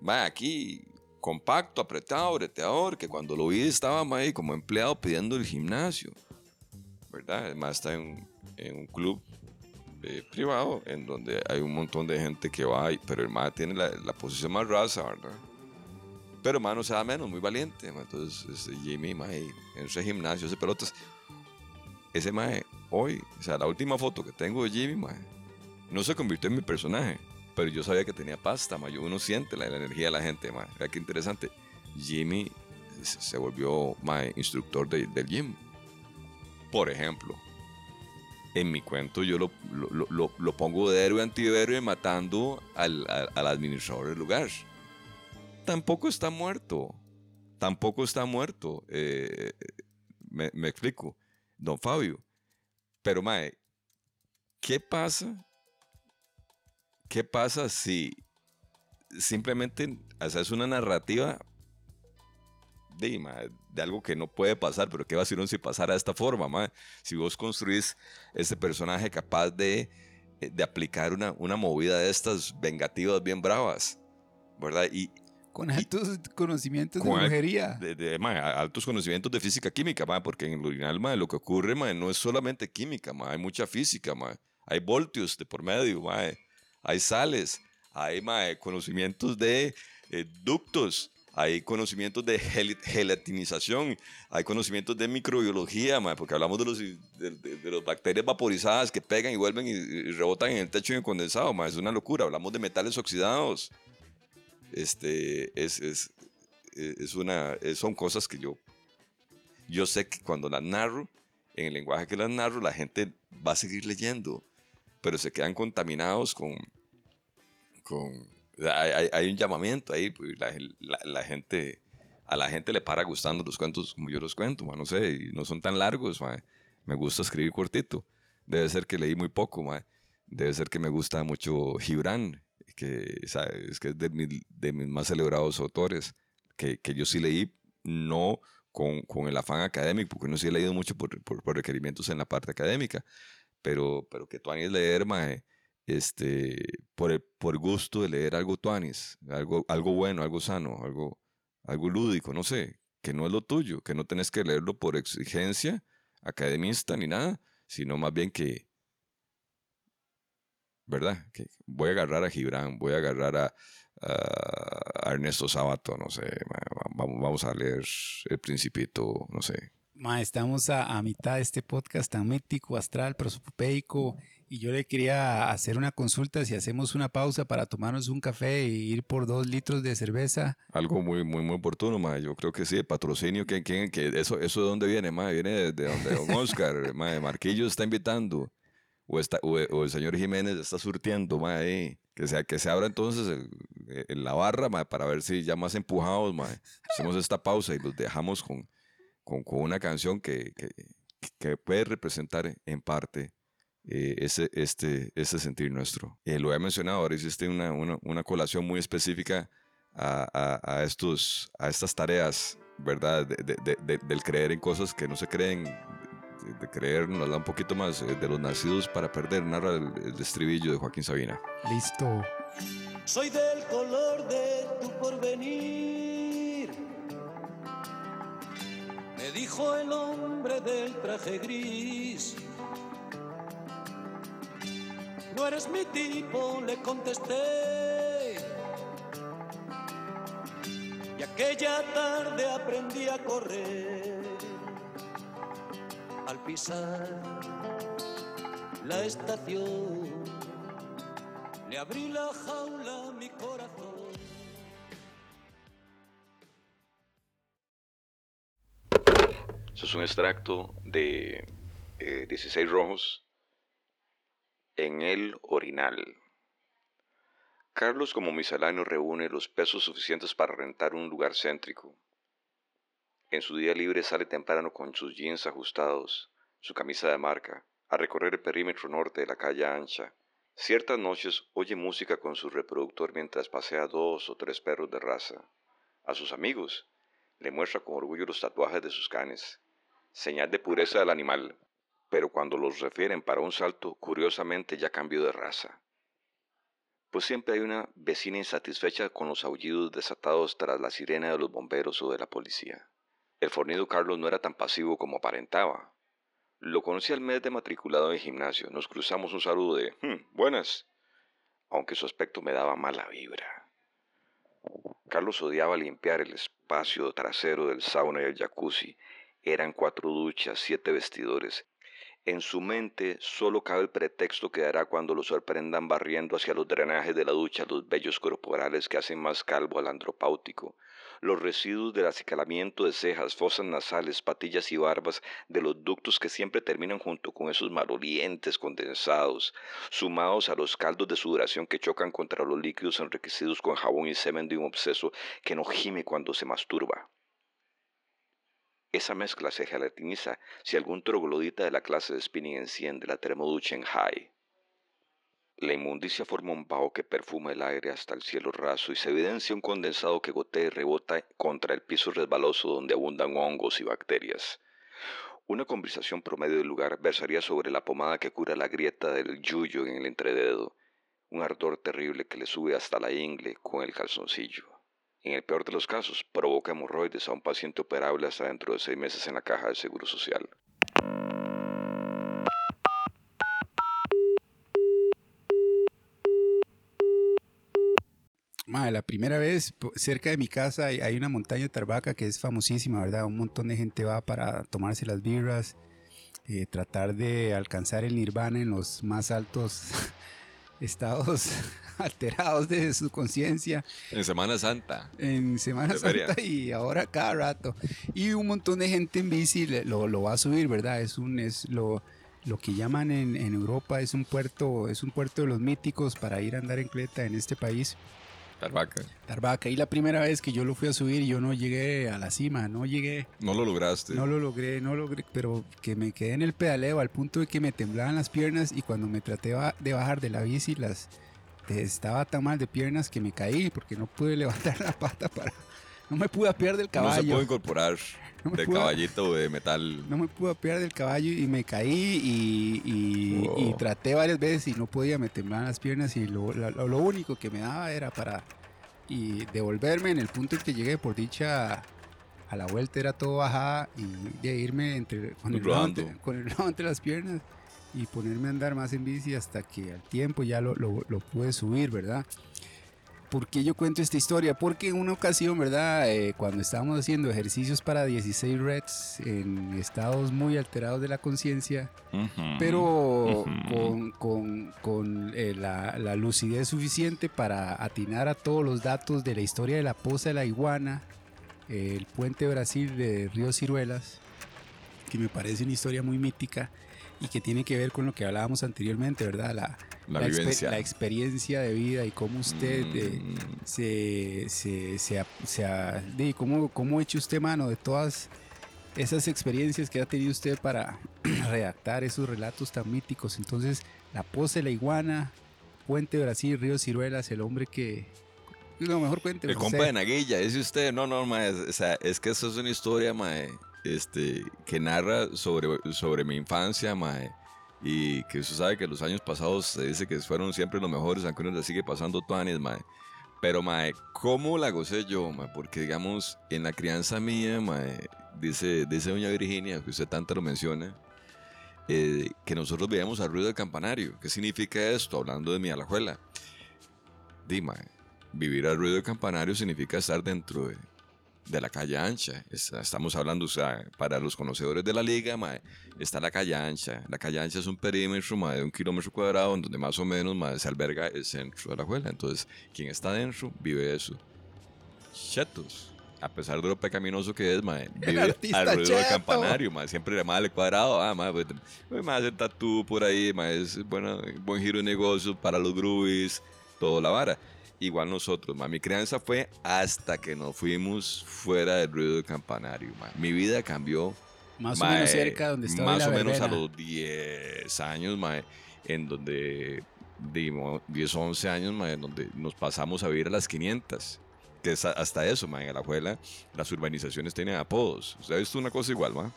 mae aquí, compacto, apretado, breteador, que cuando lo vi estaba mae como empleado pidiendo el gimnasio. ¿Verdad? Además está en, en un club eh, privado en donde hay un montón de gente que va, pero el mae tiene la, la posición más rasa, ¿verdad? Pero mae no se da menos, muy valiente. mae. Entonces, este, Jimmy, mae, en ese gimnasio, ese pelotas. Ese mae, hoy, o sea, la última foto que tengo de Jimmy, mae, no se convirtió en mi personaje, pero yo sabía que tenía pasta, ma. Uno siente la, energía de la gente, ma. Qué interesante. Jimmy se volvió ma, instructor de- del gym. Por ejemplo, en mi cuento yo lo, pongo de héroe antihéroe matando al administrador del lugar. Tampoco está muerto. Tampoco está muerto. Eh, me, me explico. Don Fabio. Pero, mae, ¿qué pasa ¿Qué pasa si simplemente haces una narrativa de, ma, de algo que no puede pasar, pero qué vacilón si pasara de esta forma, ma? Si vos construís este personaje capaz de, eh, de aplicar una, una movida de estas vengativas bien bravas, ¿verdad? Y Con altos conocimientos de Con al- brujería. de, de, ma, a- altos conocimientos de física química, ma, porque en el orinal ma, lo que ocurre ma, no es solamente química, ma, hay mucha física, ma, hay voltios de por medio, ma, hay sales, hay ma, conocimientos de eh, ductos, hay conocimientos de gel- gelatinización, hay conocimientos de microbiología, porque hablamos de los, las bacterias vaporizadas que pegan y vuelven y, y rebotan en el techo y en el condensado, es una locura, hablamos de metales oxidados. Este, es, es, es una, son cosas que yo, yo sé que cuando las narro, en el lenguaje que las narro, la gente va a seguir leyendo, pero se quedan contaminados con, con hay, hay- un llamamiento ahí, pues, la, la- la gente, a la gente le para gustando los cuentos como yo los cuento, ma, no sé, no son tan largos, ma, me gusta escribir cortito, debe ser que leí muy poco, ma, debe ser que me gusta mucho Gibran, que, ¿sabes? que es de, mi- de mis más celebrados autores, que, que yo sí leí, no con, con el afán académico, porque no sí he leído mucho por, por- por requerimientos en la parte académica, pero, pero que Tuanis leer, mae, este, por, el, por gusto de leer algo Tuanis, algo, algo bueno, algo sano, algo, algo lúdico, no sé, que no es lo tuyo, que no tenés que leerlo por exigencia academista ni nada, sino más bien que, ¿verdad? Que voy a agarrar a Gibran, voy a agarrar a, Ernesto Sabato, no sé, vamos, vamos a leer El Principito, no sé. Ma, estamos a, a mitad de este podcast tan mítico, astral, prosopopeico, y yo le quería hacer una consulta si hacemos una pausa para tomarnos un café e ir por dos litros de cerveza. Algo muy, muy, muy oportuno, ma. Yo creo que sí, patrocinio, que, que, que eso, eso de dónde viene, ma. Viene de, de donde don Oscar, ma. Marquillo está invitando. O, está, o, o el señor Jiménez está surtiendo, ma. Que, sea, que se abra entonces el- el- la barra, ma, para ver si ya más empujados, ma. Hacemos esta pausa y los dejamos con, con, con una canción que, que, que puede representar en parte eh, ese, este, ese sentir nuestro. Eh, lo he mencionado, ahora hiciste una, una, una colación muy específica a, estos, a estas tareas, ¿verdad? del creer en cosas que no se creen, de, creer, nos da un poquito más eh, de los nacidos para perder, narra el, el estribillo de Joaquín Sabina. Listo. Soy del color de tu porvenir. Me dijo el hombre del traje gris. No eres mi tipo, le contesté. Y aquella tarde aprendí a correr. Al pisar la estación, le abrí la jaula a mi corazón. Es un extracto de 16 eh, Rojos en el orinal. Carlos como misceláneo reúne los pesos suficientes para rentar un lugar céntrico. En su día libre sale temprano con sus jeans ajustados, su camisa de marca, a recorrer el perímetro norte de la calle ancha. Ciertas noches oye música con su reproductor mientras pasea dos o tres perros de raza. A sus amigos le muestra con orgullo los tatuajes de sus canes, señal de pureza del animal pero cuando los refieren para un salto, curiosamente ya cambió de raza. Pues siempre hay una vecina insatisfecha con los aullidos desatados tras la sirena de los bomberos o de la policía. El fornido Carlos no era tan pasivo como aparentaba. Lo conocí al mes de matriculado en gimnasio. Nos cruzamos un saludo de hmm, buenas, aunque su aspecto me daba mala vibra. Carlos odiaba limpiar el espacio trasero del sauna y el jacuzzi. Eran cuatro duchas, siete vestidores en su mente solo cabe el pretexto que dará cuando lo sorprendan barriendo hacia los drenajes de la ducha los vellos corporales que hacen más calvo al andropáutico, los residuos del acicalamiento de cejas, fosas nasales, patillas y barbas de los ductos que siempre terminan junto con esos malolientes condensados, sumados a los caldos de sudoración que chocan contra los líquidos enriquecidos con jabón y semen de un obseso que no gime cuando se masturba. Esa mezcla se gelatiniza si algún troglodita de la clase de spinning enciende la termoducha en high. La inmundicia forma un vaho que perfuma el aire hasta el cielo raso y se evidencia un condensado que gotea y rebota contra el piso resbaloso donde abundan hongos y bacterias. Una conversación promedio del lugar versaría sobre la pomada que cura la grieta del yuyo en el entrededo, un ardor terrible que le sube hasta la ingle con el calzoncillo. En el peor de los casos, provoca hemorroides a un paciente operable hasta dentro de seis meses en la caja del Seguro Social. la primera vez cerca de mi casa hay, una montaña de Tarbaca que es famosísima, ¿verdad? Un montón de gente va para tomarse las birras, eh, tratar de alcanzar el nirvana en los más altos estados alterados de su conciencia. En Semana Santa. En Semana Santa y ahora cada rato. Y un montón de gente en bici lo, lo va a subir, ¿verdad? Es un es lo, lo que llaman en, en, Europa es un puerto es un puerto de los míticos para ir a andar en cleta en este país. Tarbaca. Tarbaca. Y la primera vez que yo lo fui a subir, yo no llegué a la cima, no llegué. No lo lograste. No lo logré, no logré, pero que me quedé en el pedaleo al punto de que me temblaban las piernas y cuando me traté de bajar de la bici, las estaba tan mal de piernas que me caí porque no pude levantar la pata para... No me pude apiar del caballo. No se puede incorporar de caballito de metal. No me pude apiar del caballo y me caí y, traté varias veces y no podía, me temblaban las piernas y lo, lo, único que me daba era para y devolverme en el punto en que llegué por dicha a la vuelta era todo bajada y de irme entre, con, el con el entre las piernas y ponerme a andar más en bici hasta que al tiempo ya lo, lo, lo pude subir, ¿verdad? ¿Por qué yo cuento esta historia? Porque en una ocasión, ¿verdad? Eh, cuando estábamos haciendo ejercicios para 16 Reds en estados muy alterados de la conciencia, pero con, con, con eh, la, la, lucidez suficiente para atinar a todos los datos de la historia de la poza de la iguana, el puente Brasil de Río Ciruelas, que me parece una historia muy mítica y que tiene que ver con lo que hablábamos anteriormente, ¿verdad? La, la, la, experiencia de vida y cómo usted eh, mm. se, se, se, se cómo, cómo echa usted mano de todas esas experiencias que ha tenido usted para redactar esos relatos tan míticos. Entonces, la pose, la iguana, Puente Brasil, Río Ciruelas, el hombre que No, mejor cuente. El compa de Naguilla, dice usted. No, no, mae, o sea, es que eso es una historia, mae, este, que narra sobre, sobre mi infancia, mae. Y que usted sabe que los años pasados se dice que fueron siempre los mejores, aunque uno le sigue pasando tuanes, mae. Pero, mae, ¿cómo la gocé yo, mae? Porque, digamos, en la crianza mía, mae, dice, dice doña Virginia, que usted tanto lo menciona, eh, que nosotros veíamos al ruido del campanario. ¿Qué significa esto? Hablando de mi alajuela. Dime, vivir al ruido del campanario significa estar dentro de, de la calle ancha. Es- estamos hablando, o sea, para los conocedores de la liga, está la calle ancha. La calle ancha es un perímetro mae, de un kilómetro cuadrado en donde más o menos mae, se alberga el centro de la juela. Entonces, quien está dentro vive eso. Chetos. A pesar de lo pecaminoso que es, mae, vive alrededor del cheto. campanario, mae, siempre le mal cuadrado, ah, mae, pues, pues, mae, hace tatú por ahí, mae, es bueno, buen giro de negocio para los groovies, toda la vara. Igual nosotros, mae, mi crianza fue hasta que nos fuimos fuera del ruido del campanario, mae. Mi vida cambió Más o Mae, menos cerca donde estaba Más la o menos a verbena. los 10 años, mae, en donde, digamos, 10 o 11 años, mae, en donde nos pasamos a vivir a las 500. Que es hasta eso, mae, en la abuela, las urbanizaciones tienen apodos. ¿Usted ha visto una cosa igual, mae?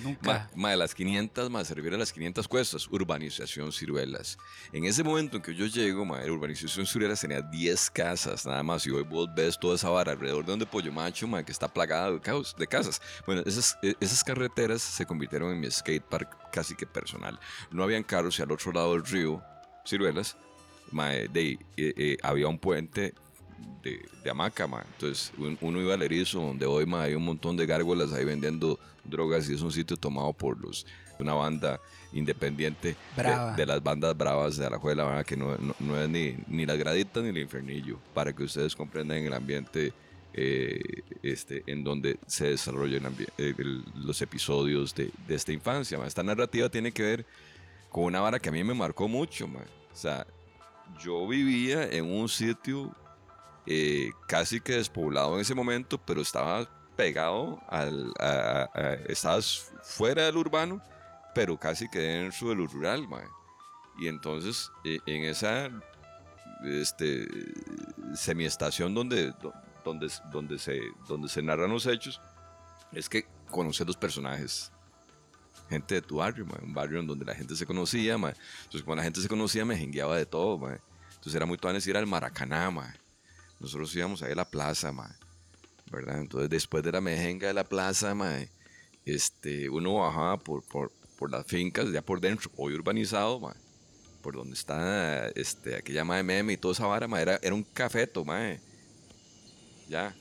Nunca. Ma, de las 500, más servir a las 500 cuestas, urbanización Ciruelas. En ese momento en que yo llego, ma, la urbanización Ciruelas tenía 10 casas nada más. Y hoy vos ves toda esa vara alrededor de donde Pollo Macho, ma, que está plagada de, caos, de casas. Bueno, esas, e- esas carreteras se convirtieron en mi skatepark casi que personal. No habían carros y al otro lado del río, Ciruelas, ma, de, eh, eh, había un puente de, de hamaca, ma. Entonces un- uno iba al erizo, donde hoy hay un montón de gárgolas ahí vendiendo drogas y es un sitio tomado por los una banda independiente de-. De, las bandas bravas de Alajuela, ¿verdad? que no, no- no es ni, ni las graditas ni el infernillo, para que ustedes comprendan el ambiente eh, este, en donde se desarrollan eh, el- los episodios de, de esta infancia. Esta narrativa tiene que ver con una vara que a mí me marcó mucho. O sea, yo vivía en un sitio eh, casi que despoblado en ese momento, pero estaba pegado al... a- a- a- estabas fuera del urbano, pero casi que dentro de lo rural, mae. Y entonces, eh, en esa este, semiestación donde, do- donde, donde, se, donde se narran los hechos, es que conoces los personajes. Gente de tu barrio, mae, un barrio en donde la gente se conocía, mae. Entonces, cuando la gente se conocía, me jengueaba de todo, mae. Entonces, era muy tuanes ir al Maracaná, mae. Nosotros íbamos ahí a la plaza, mae. ¿Verdad? Entonces, después de la mejenga de la plaza, mae, este, uno bajaba por, por, por las fincas, ya por dentro, hoy urbanizado, mae, por donde está este, aquella mae meme y toda esa vara, era, era un cafeto, mae. Ya.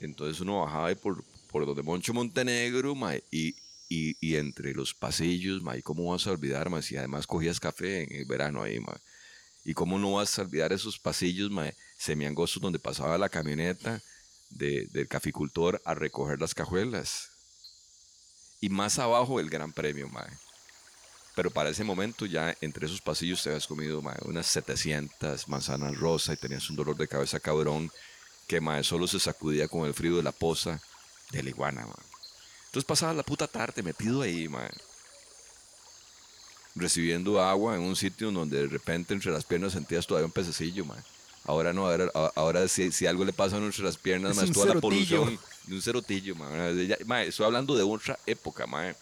Entonces uno bajaba ahí por, por donde Moncho Montenegro, mae, y, y, y entre los pasillos, mae, ¿cómo vas a olvidar, mae? Si además cogías café en el verano ahí, mae. ¿Y cómo no vas a olvidar esos pasillos, mae, semiangostos donde pasaba la camioneta de- del caficultor a recoger las cajuelas? Y más abajo el Gran Premio, mae. Pero para ese momento ya entre esos pasillos te habías comido unas 700 manzanas rosa y tenías un dolor de cabeza cabrón que mae, solo se sacudía con el frío de la poza de la iguana. mae. Entonces pasaba la puta tarde metido ahí, mae, recibiendo agua en un sitio donde de repente entre las piernas sentías todavía un pececillo. mae. Ahora no, ahora, ahora si, si algo le pasa a las piernas, Es un toda la cerotillo. polución de un cerotillo. mae. Ya- mae, estoy hablando de otra época, mae.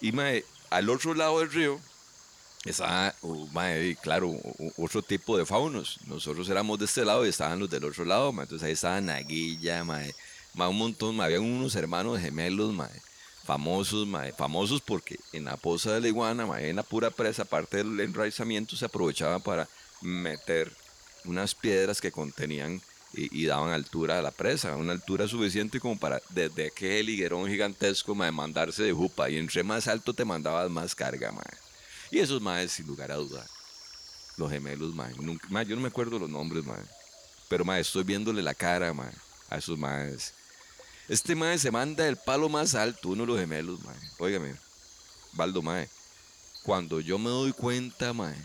Y mae, al otro lado del río estaba, mae, claro, otro tipo de faunos. Nosotros éramos de este lado y estaban los del otro lado, mae. Entonces ahí estaba Naguilla, mae, mae, un montón, mae. Habían unos hermanos gemelos, mae, famosos, mae, famosos porque en la poza de la iguana, mae, en la pura presa, aparte del enraizamiento, se aprovechaba para meter unas piedras que contenían y, daban altura a la presa, una altura suficiente como para desde aquel higuerón gigantesco, mae, mandarse de jupa. Y entre más alto te mandabas más carga, mae. Y esos maes, sin lugar a duda, los gemelos, mae, yo no me acuerdo los nombres, mae. Pero, mae, estoy viéndole la cara, mae, a esos maes. Este mae se manda el palo más alto, uno de los gemelos, mae. Óigame, Baldo, mae. Cuando yo me doy cuenta, mae,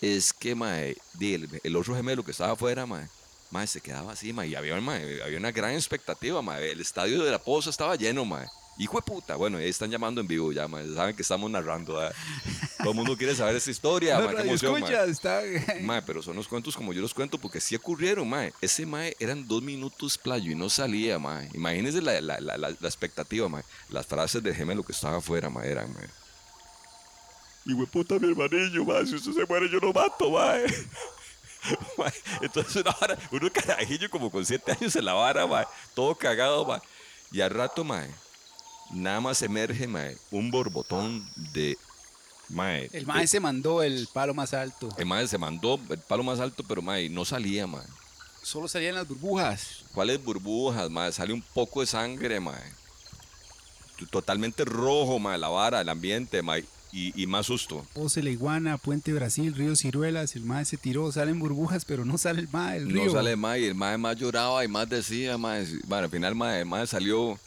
es que, mae, el, el otro gemelo que estaba afuera, mae, mae, se quedaba así, mae. Y había, mae, había una gran expectativa, mae. El estadio de la Poza estaba lleno, mae. Hijo de puta. Bueno, ahí están llamando en vivo ya, mae. Saben que estamos narrando, ¿verdad? Todo el mundo quiere saber esa historia, No, mae, qué emoción, mae. escucha, está... Mae, pero son los cuentos como yo los cuento porque sí ocurrieron, mae. Ese mae eran dos minutos playo y no salía, mae. Imagínense la, la, la, la- la expectativa, mae. Las frases del gemelo que estaba afuera, mae, eran, mae. Y puta mi hermanillo, mae. Si usted se muere, yo lo mato, mae. Mae, Entonces una vara, uno carajillo como con siete años en la vara, mae. Todo cagado, mae. Y al rato, mae, nada más emerge, mae, un borbotón de, mae. El de- mae se mandó el palo más alto. el mae se mandó el palo más alto, pero mae, no salía, mae. Solo salían las burbujas. ¿Cuáles burbujas, mae? Sale un poco de sangre, mae. Totalmente rojo, mae, la vara, el ambiente, mae. Y, y más susto. Pose la iguana, Puente Brasil, Río Ciruelas, el mae se tiró, salen burbujas, pero no sale el mae, el río. No sale mae, y el mae más lloraba y más decía, mae. Bueno, al final, mae, el mae salió,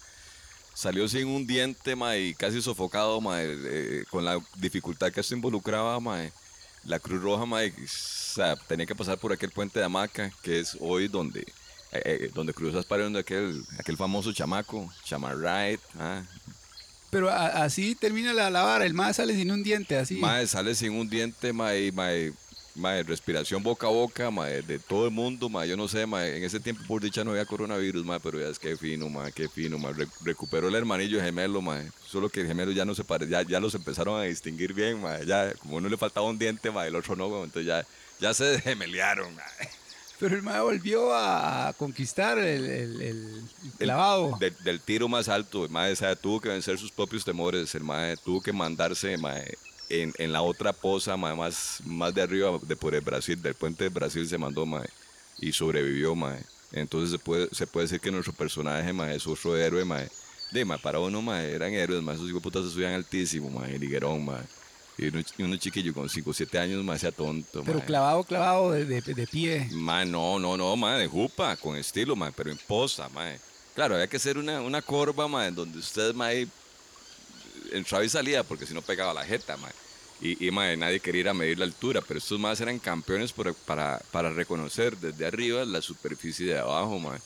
salió sin un diente, mae, y casi sofocado, mae, eh, con la dificultad que esto involucraba, mae. La Cruz Roja, mae, o sea, tenía que pasar por aquel puente de hamaca, que es hoy donde, eh, eh, donde cruzas para donde aquel, aquel famoso chamaco, Chamarrite, ah. Pero a- así termina la, la vara, el mae sale sin un diente, así. Mae, sale sin un diente, mae, mae, mae, respiración boca a boca, mae, de todo el mundo, mae, yo no sé, mae, en ese tiempo por dicha no había coronavirus, mae, pero ya es que fino, mae, qué fino, mae, Re- recuperó el hermanillo gemelo, mae, solo que el gemelo ya no se pare, ya, ya los empezaron a distinguir bien, mae, ya, como uno le faltaba un diente, mae, el otro no, entonces ya, ya se gemelearon, mae. Pero el mae volvió a conquistar el, el- el clavado. Del, del tiro más alto, el mae, o sea, tuvo que vencer sus propios temores, el mae tuvo que mandarse, mae, en, en la otra poza, mae, más, más de arriba, de por el Brasil, del puente de Brasil se mandó, mae, y sobrevivió, mae. Entonces se puede, se puede decir que nuestro personaje, mae, es otro héroe, mae. De, mae, para uno, mae, eran héroes, mae, esos hijos putas se subían altísimo, mae, liguerón, mae. Y uno, chiquillo con 5 o 7 años, mae, sea tonto, pero clavado, clavado de, de- de pie. Ma, no, no, no, ma, de jupa, con estilo, ma, pero en posa, ma. Claro, había que hacer una, una corva, ma, en donde usted, ma, ahí entraba y salía, porque si no pegaba la jeta, ma. Y, y ma, nadie quería ir a medir la altura, pero estos más eran campeones por- para, para reconocer desde arriba la superficie de abajo, ma.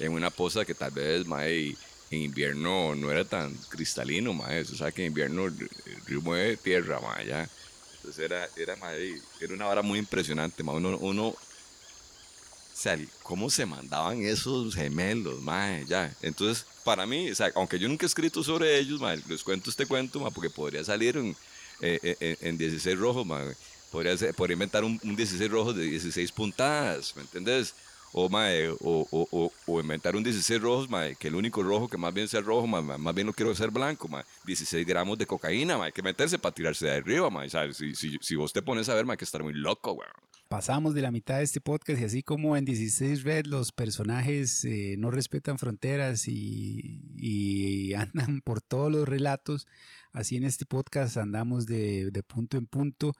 En una posa que tal vez, ma, y en invierno no era tan cristalino, ma. O sea, que en invierno el río mueve tierra, ma, ya. Entonces era, era, ma, y era una vara muy impresionante, ma. Uno, uno o sea, cómo se mandaban esos gemelos, mae, ya. Entonces, para mí, o sea, aunque yo nunca he escrito sobre ellos, mae, les cuento este cuento, mae, porque podría salir en, eh, eh, en 16 rojos, mae. Podría, podría inventar un, un 16 rojos de 16 puntadas, ¿me entendés? O, mae, o, o, o, o inventar un 16 rojos, mae, que el único rojo que más bien sea rojo, mae, más bien lo quiero hacer blanco, mae. 16 gramos de cocaína, mae, hay que meterse para tirarse de arriba, mae. ¿sabes? Si, si, si vos te pones a ver, mae, hay que estar muy loco, weón. Pasamos de la mitad de este podcast y así como en 16 Red los personajes eh, no respetan fronteras y, y andan por todos los relatos, así en este podcast andamos de, de punto en punto.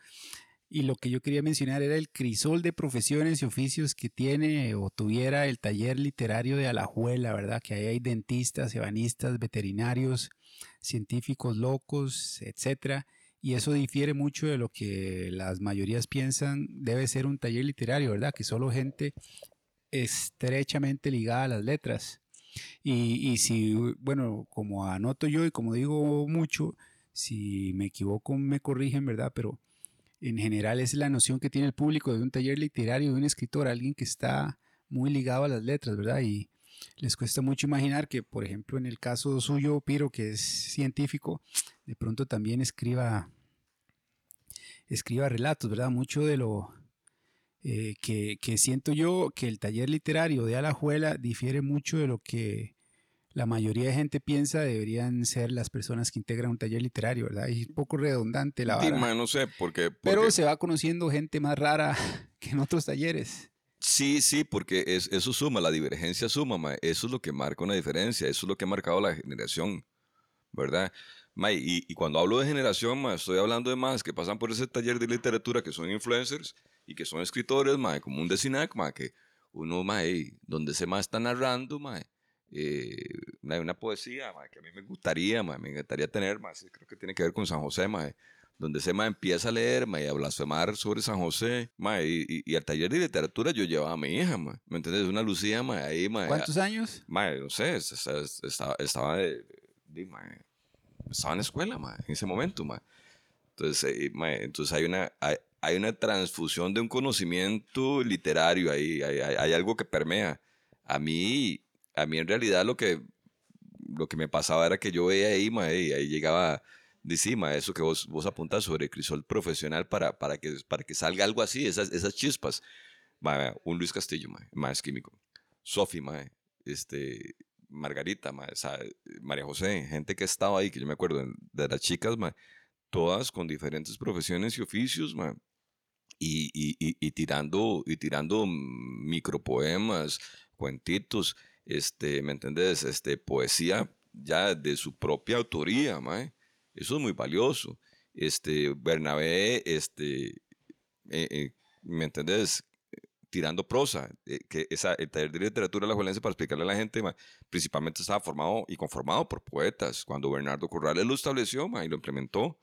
Y lo que yo quería mencionar era el crisol de profesiones y oficios que tiene o tuviera el taller literario de Alajuela, ¿verdad? Que ahí hay dentistas, ebanistas, veterinarios, científicos locos, etcétera. Y eso difiere mucho de lo que las mayorías piensan debe ser un taller literario, ¿verdad? Que solo gente estrechamente ligada a las letras. Y, y si, bueno, como anoto yo y como digo mucho, si me equivoco me corrigen, ¿verdad? Pero en general es la noción que tiene el público de un taller literario, de un escritor, alguien que está muy ligado a las letras, ¿verdad? Y les cuesta mucho imaginar que, por ejemplo, en el caso suyo, Piro, que es científico, de pronto también escriba, escriba relatos, ¿verdad? Mucho de lo eh, que, que siento yo que el taller literario de Alajuela difiere mucho de lo que la mayoría de gente piensa deberían ser las personas que integran un taller literario, ¿verdad? Y un poco redundante la Sí, vara. mae, no sé, porque... Pero se va conociendo gente más rara que en otros talleres. Sí, sí, porque es, eso suma, la divergencia suma, mae. Eso es lo que marca una diferencia, eso es lo que ha marcado la generación, ¿verdad? Mae, y, y cuando hablo de generación, mae, estoy hablando de más que pasan por ese taller de literatura, que son influencers y que son escritores, mae, como un Decinac, mae, que uno, mae, donde se más está narrando, mae, eh, hay una poesía, mae, que a mí me gustaría, mae, me encantaría tener, creo que tiene que ver con San José, mae, donde se empieza a leer, mae, a blasfemar sobre San José, mae, y, y- y al taller de literatura yo llevaba a mi hija, mae, ¿me entiendes? Una Lucía, mae, ahí, mae, ¿Cuántos años? Mae, no sé, es- es- es- estaba, estaba, de- de- mae, estaba en la escuela, mae, en ese momento, mae. Entonces, eh, mae, entonces hay una, hay, hay una transfusión de un conocimiento literario ahí, hay, hay- hay algo que permea. A mí, a mí en realidad lo que, lo que me pasaba era que yo veía ahí, mae, y ahí llegaba, dice, mae, eso que vos, vos apuntas sobre crisol profesional para, para, que, para que salga algo así, esas, esas chispas. Mae, un Luis Castillo, mae, más químico. Sofi, mae, este, Margarita, mae, o sea, María José, gente que estaba ahí, que yo me acuerdo de las chicas, mae, todas con diferentes profesiones y oficios, mae, y, y, y, y tirando, y tirando micropoemas, cuentitos, este, ¿me entendés? Este, poesía ya de su propia autoría, mae. Eso es muy valioso. Este, Bernabé, este, eh, eh, ¿me entendés? Tirando prosa, eh, que esa, el taller de literatura de la Juelense, para explicarle a la gente, principalmente estaba formado y conformado por poetas. Cuando Bernardo Corrales lo estableció mae, y lo implementó,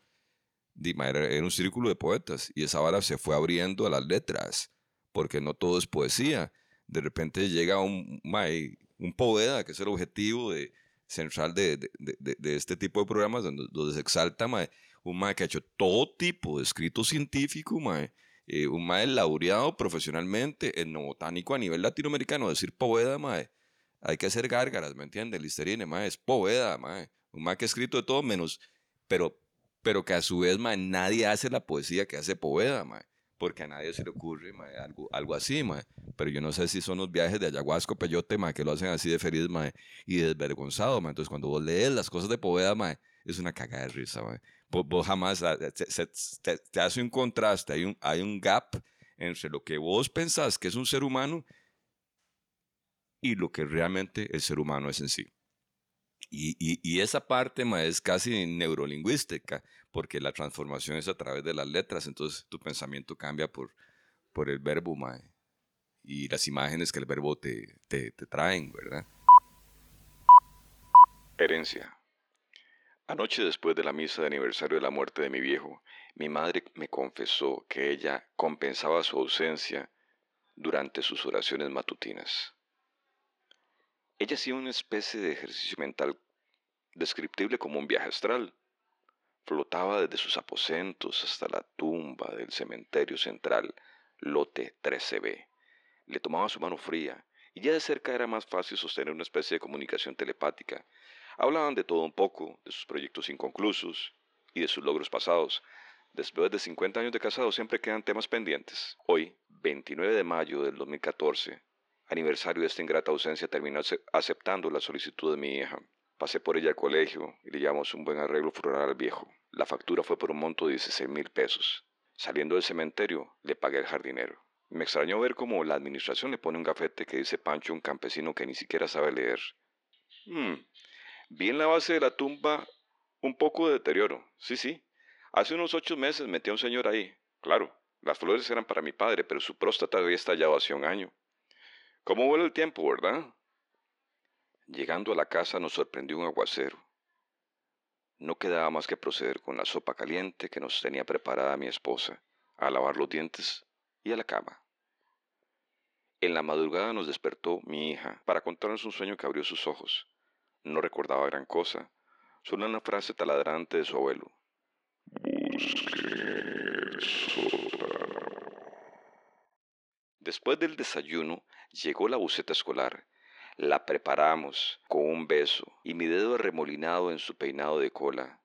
di, era, era un círculo de poetas y esa vara se fue abriendo a las letras, porque no todo es poesía. De repente llega un, mae, un poeta, que es el objetivo de, central de, de, de, de este tipo de programas, donde, donde se exalta mae, un mae que ha hecho todo tipo de escrito científico, mae, eh, un mae laureado profesionalmente, etnobotánico a nivel latinoamericano, decir poeta, mae, hay que hacer gárgaras, ¿me entiendes? Listerine, mae, es poeta, mae, un mae que ha escrito de todo menos, pero, pero que a su vez, mae, nadie hace la poesía que hace poeta, mae, porque a nadie se le ocurre, algo, así, pero yo no sé si son los viajes de ayahuasca, peyote, mae, que lo hacen así de feliz, y desvergonzado, mae, entonces cuando vos lees las cosas de poeta, mae, es una cagada de risa, mae. Vos, vos jamás, ah, te hace un contraste, hay un, hay un gap entre lo que vos pensás que es un ser humano y lo que realmente el ser humano es en sí. Y, y, esa parte ma, es casi neurolingüística, porque la transformación es a través de las letras, entonces tu pensamiento cambia por, por el verbo ma, y las imágenes que el verbo te, te, te traen, ¿verdad? Herencia. Anoche después de la misa de aniversario de la muerte de mi viejo, mi madre me confesó que ella compensaba su ausencia durante sus oraciones matutinas. Ella hacía una especie de ejercicio mental descriptible como un viaje astral. Flotaba desde sus aposentos hasta la tumba del cementerio central, lote 13B. Le tomaba su mano fría y ya de cerca era más fácil sostener una especie de comunicación telepática. Hablaban de todo un poco, de sus proyectos inconclusos y de sus logros pasados. Después de 50 años de casado siempre quedan temas pendientes. Hoy, 29 de mayo del 2014, aniversario de esta ingrata ausencia, terminó ace- aceptando la solicitud de mi hija. Pasé por ella al colegio y le llevamos un buen arreglo floral al viejo. La factura fue por un monto de 16 mil pesos. Saliendo del cementerio, le pagué al jardinero. Me extrañó ver cómo la administración le pone un gafete que dice Pancho, un campesino que ni siquiera sabe leer. Hmm, Vi en la base de la tumba un poco de deterioro. Sí, sí. Hace unos ocho meses metí a un señor ahí. Claro, las flores eran para mi padre, pero su próstata había estallado hace un año. ¿Cómo vuela el tiempo, verdad? Llegando a la casa nos sorprendió un aguacero. No quedaba más que proceder con la sopa caliente que nos tenía preparada mi esposa, a lavar los dientes y a la cama. En la madrugada nos despertó mi hija para contarnos un sueño que abrió sus ojos. No recordaba gran cosa, solo una frase taladrante de su abuelo. Después del desayuno llegó la buceta escolar. La preparamos con un beso y mi dedo arremolinado en su peinado de cola.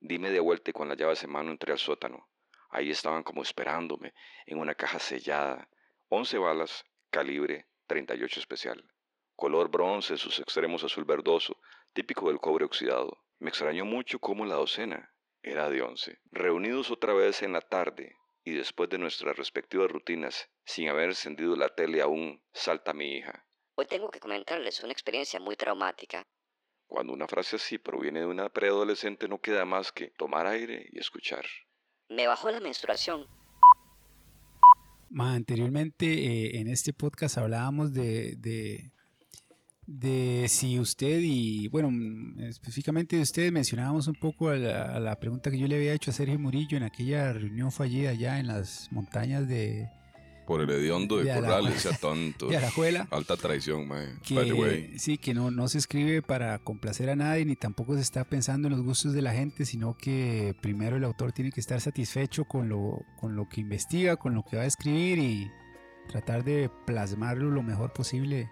Dime de vuelta y con las llaves en mano entré al sótano. Ahí estaban como esperándome, en una caja sellada. Once balas, calibre 38 especial. Color bronce, sus extremos azul verdoso, típico del cobre oxidado. Me extrañó mucho cómo la docena era de once. Reunidos otra vez en la tarde y después de nuestras respectivas rutinas, sin haber encendido la tele aún, salta mi hija. Hoy tengo que comentarles una experiencia muy traumática. Cuando una frase así proviene de una preadolescente no queda más que tomar aire y escuchar. Me bajó la menstruación. Ma, anteriormente eh, en este podcast hablábamos de, de, de si usted y, bueno, mm, específicamente de usted mencionábamos un poco a la, a la pregunta que yo le había hecho a Sergio Murillo en aquella reunión fallida allá en las montañas de, Por el hediondo de la- Corrales, sea tonto. y Arajuela, Alta traición, mae. Sí, que no, no se escribe para complacer a nadie, ni tampoco se está pensando en los gustos de la gente, sino que primero el autor tiene que estar satisfecho con lo, con lo que investiga, con lo que va a escribir y tratar de plasmarlo lo mejor posible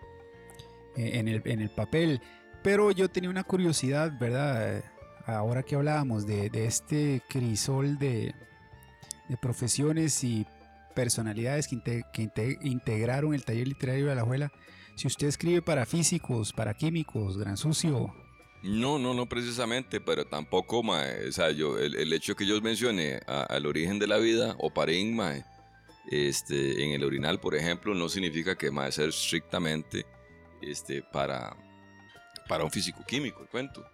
en el, en el papel. Pero yo tenía una curiosidad, ¿verdad? Ahora que hablábamos de, de este crisol de, de profesiones y personalidades que, que inte- integraron el taller literario de la Alajuela. Si usted escribe para físicos, para químicos, gran sucio, No, no, no precisamente, pero tampoco, mae. O sea, yo, el, el hecho que yo mencioné al origen de la vida, o parín, mae, este, en el orinal, por ejemplo, no significa que a ser estrictamente este, para, para un físico químico, el cuento.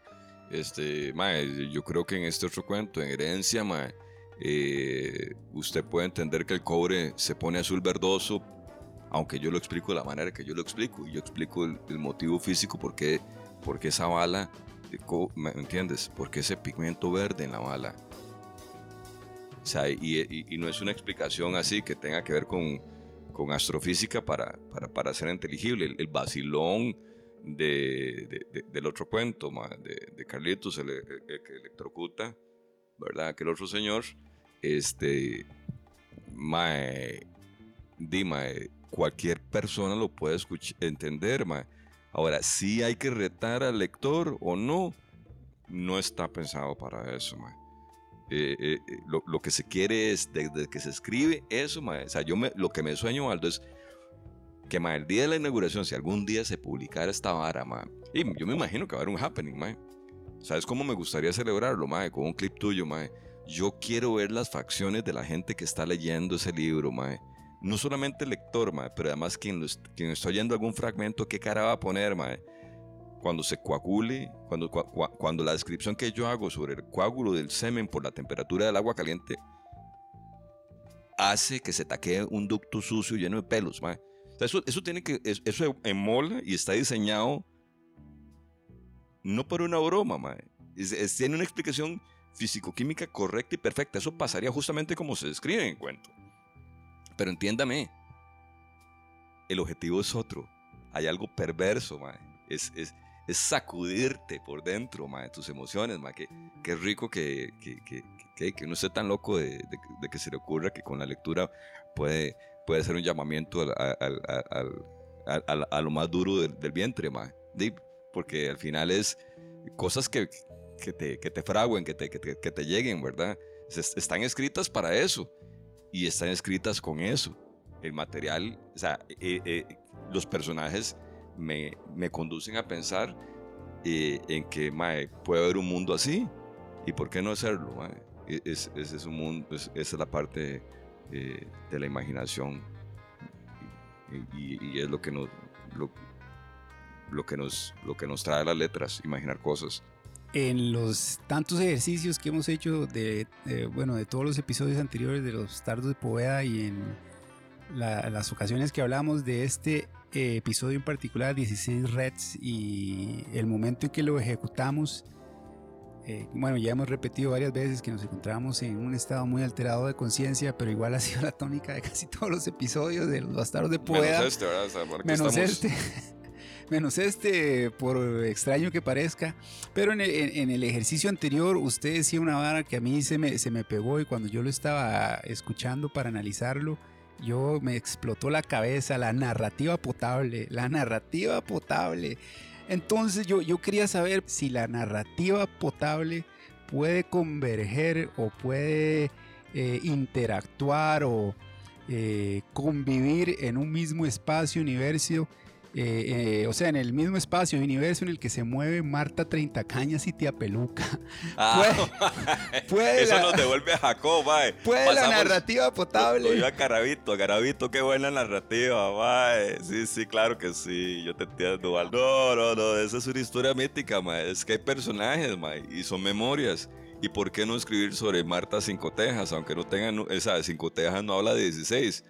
Este, mae, yo creo que en este otro cuento, en herencia, mae, eh, usted puede entender que el cobre se pone azul verdoso, aunque yo lo explico de la manera que yo lo explico, y yo explico el, el motivo físico por qué, por qué esa bala, ¿me entiendes? Porque ese pigmento verde en la bala. O sea, y, y- y no es una explicación así que tenga que ver con, con astrofísica para, para, para ser inteligible. El, el vacilón de, de- de- del otro cuento, de, Carlitos, el, que electrocuta, ¿verdad? Aquel otro señor, este, mae, di, mae, cualquier persona lo puede escuch- entender, mae. Ahora, si hay que retar al lector o no, no está pensado para eso, mae. Eh, eh, eh, lo, lo que se quiere es, desde que se escribe eso, mae, o sea, yo me, lo que me sueño, Aldo, es que mae, el día de la inauguración, si algún día se publicara esta vara, mae, y yo me imagino que va a haber un happening, mae. ¿Sabes cómo me gustaría celebrarlo, mae? Con un clip tuyo, mae. Yo quiero ver las facciones de la gente que está leyendo ese libro, mae. No solamente el lector, mae, pero además quien, lo quien está oyendo algún fragmento, ¿qué cara va a poner, mae? Cuando se coagule, cuando, cua- cua- cuando la descripción que yo hago sobre el coágulo del semen por la temperatura del agua caliente hace que se taquee un ducto sucio lleno de pelos. O sea, eso, eso tiene que, es- eso emola y está diseñado no por una broma. Es- es- tiene una explicación físico-química correcta y perfecta. Eso pasaría justamente como se describe en el cuento. Pero entiéndame, el objetivo es otro. Hay algo perverso, mae. Es, es, es sacudirte por dentro, mae, tus emociones, mae. Qué, qué rico que, que, que, que, que uno esté tan loco de, de- que se le ocurra que con la lectura puede, puede ser un llamamiento al- al- al- a lo más duro del, vientre, mae. Porque al final es cosas que, que, te, que te fraguen, que te, que te, que te lleguen, ¿verdad? Es- Están escritas para eso y están escritas con eso. El material, o sea, eh, eh, los personajes me, conducen a pensar eh, en que puede haber un mundo así y por qué no hacerlo. E- Es, ese es un mundo, es- esa es la parte eh, de la imaginación y, es lo que nos lo, que nos lo que nos trae las letras, imaginar cosas. en los tantos ejercicios que hemos hecho de, bueno, de todos los episodios anteriores de los Tardos de Poveda y en la- las ocasiones que hablamos de este episodio en particular, 16 Reds, y el momento en que lo ejecutamos, eh, bueno, ya hemos repetido varias veces que nos encontramos en un estado muy alterado de conciencia, pero igual ha sido la tónica de casi todos los episodios de los Bastardos de Poveda. Menos este, ¿verdad? O sea, porque Menos estamos- este. Menos este, por extraño que parezca. Pero en el, en- en el ejercicio anterior, usted decía una vara que a mí se me, se me pegó y cuando yo lo estaba escuchando para analizarlo, yo me explotó la cabeza, la narrativa potable, la narrativa potable. Entonces yo, yo quería saber si la narrativa potable puede converger o puede eh, interactuar o eh, convivir en un mismo espacio, universo, eh, eh, o sea, en el mismo espacio, universo en el que se mueve Marta Treinta Cañas y Tía Peluca. Ah, puede eso la- nos devuelve a Jacob, mae. Puede la narrativa potable. iba a Carabito, Carabito, qué buena narrativa, mae. Sí, sí, claro que sí, yo te entiendo, Val. No, no, no, esa es una historia mítica, mae. Es que hay personajes, mae, y son memorias. ¿Y por qué no escribir sobre Marta Cinco Tejas? Aunque no tengan, esa Cinco Tejas no habla de 16,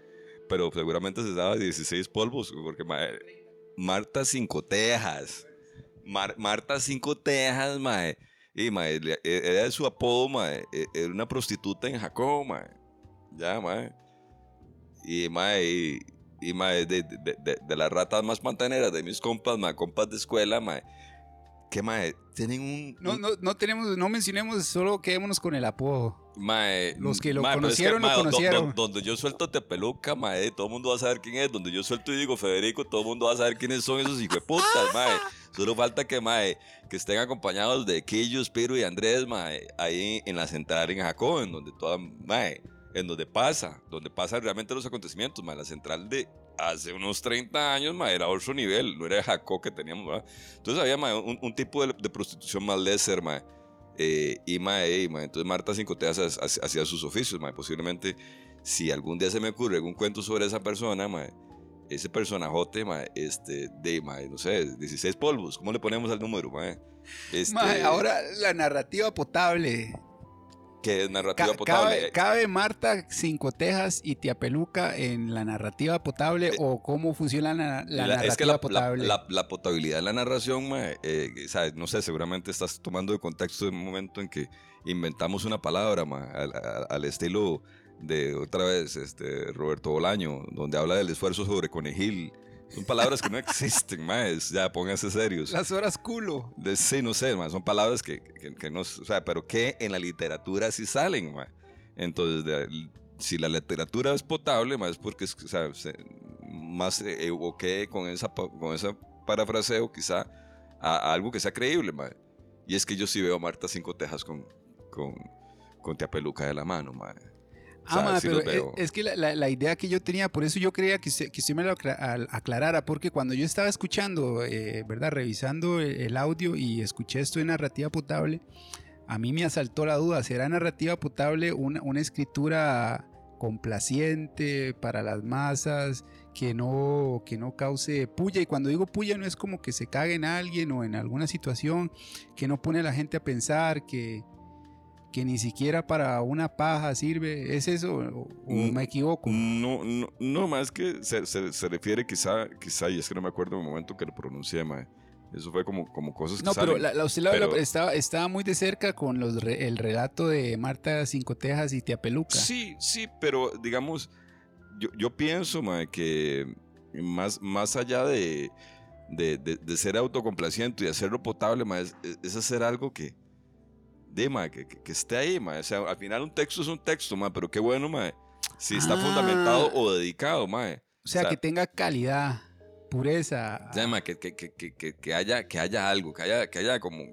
pero seguramente se daba 16 polvos, porque mae, Marta Cinco Tejas. Mar- Marta Cinco Tejas, mae. Y, mae, e- era su apodo, mae. e- Era una prostituta en Jacob, mae. Ya, mae. y, mae, y, y, mae, de, de, de, de las ratas más pantaneras de mis compas, mae, compas de escuela, mae, que mae, tienen un... No, un- no, no tenemos, no mencionemos, solo quedémonos con el apodo. Mae, Los que lo mae, pero es conocieron, lo mae, do- do- conocieron. donde yo suelto Tepeluca, mae, todo el mundo va a saber quién es. Donde yo suelto y digo Federico, todo el mundo va a saber quiénes son esos hijueputas, mae. Solo falta que, mae, que estén acompañados de Quillo, Spiro y Andrés, mae, ahí en la central en Jacob, en donde toda, mae, en donde pasa, donde pasan realmente los acontecimientos, mae. La central de hace unos 30 años, mae, era otro nivel, no era Jacob que teníamos, mae. Entonces había, mae, un, un tipo de, de prostitución más lesser, mae. Eh, y mae, y, mae, entonces Marta ha- hacía sus oficios, mae. Posiblemente, si algún día se me ocurre algún cuento sobre esa persona, mae, ese personajote, mae, este, de, mae, no sé, 16 polvos, ¿cómo le ponemos al número, mae? Este, Mae, ahora la narrativa potable. Que es narrativa Ca- potable. cabe, cabe Marta Cinco Tejas y Tía Peluca en la narrativa potable Eh, o cómo funciona la, la La- narrativa es que la, potable? la- potabilidad de la narración, eh, ¿sabes? no sé, seguramente estás tomando de contexto un momento en que inventamos una palabra al estilo de otra vez este, Roberto Bolaño, donde habla del esfuerzo sobre conejil. Son palabras que no existen, más. Ya, pónganse serios. Las horas culo. De- sí, no sé, mae, son palabras que, que, que no, o sea, pero que en la literatura sí salen, mae. Entonces, de- si la literatura es potable, más porque es, o sea, se- más eh, evoqué con esa, con esa parafraseo quizá a, a algo que sea creíble, mae. Y es que yo sí veo a Marta Cinco Tejas con, con, con Tía Peluca de la mano, mae. O sea, Ah, ma, sí pero veo. es, es que la, la- la idea que yo tenía, por eso yo creía que usted, que usted me lo aclarara, porque cuando yo estaba escuchando, eh, ¿verdad? Revisando el, el audio y escuché esto de narrativa potable, a mí me asaltó la duda, ¿será narrativa potable una, una escritura complaciente para las masas, que no, que no cause puya? Y cuando digo puya no es como que se cague en alguien o en alguna situación, que no pone a la gente a pensar, que que ni siquiera para una paja sirve. ¿Es eso o, o me equivoco? No, no, no, más que se, se, se refiere quizá, quizá, y es que no me acuerdo el momento que lo pronuncié, mae. Eso fue como, como cosas que No, pero la, la- usted la- pero- la- estaba, estaba muy de cerca con los re- el relato de Marta Cinco Tejas y Tía Peluca. Sí, sí, pero digamos, yo, yo pienso, mae, que más, más allá de, de, de- de ser autocomplaciente y hacerlo potable, mae, es, es hacer algo que, de, que, esté ahí, mae. O sea, al final un texto es un texto, mae, pero qué bueno, mae, si está Ah. fundamentado o dedicado, mae. o sea, o sea, que tenga calidad, pureza. Mae, que, que, que, que, que- que haya, que haya algo, que haya, que haya como,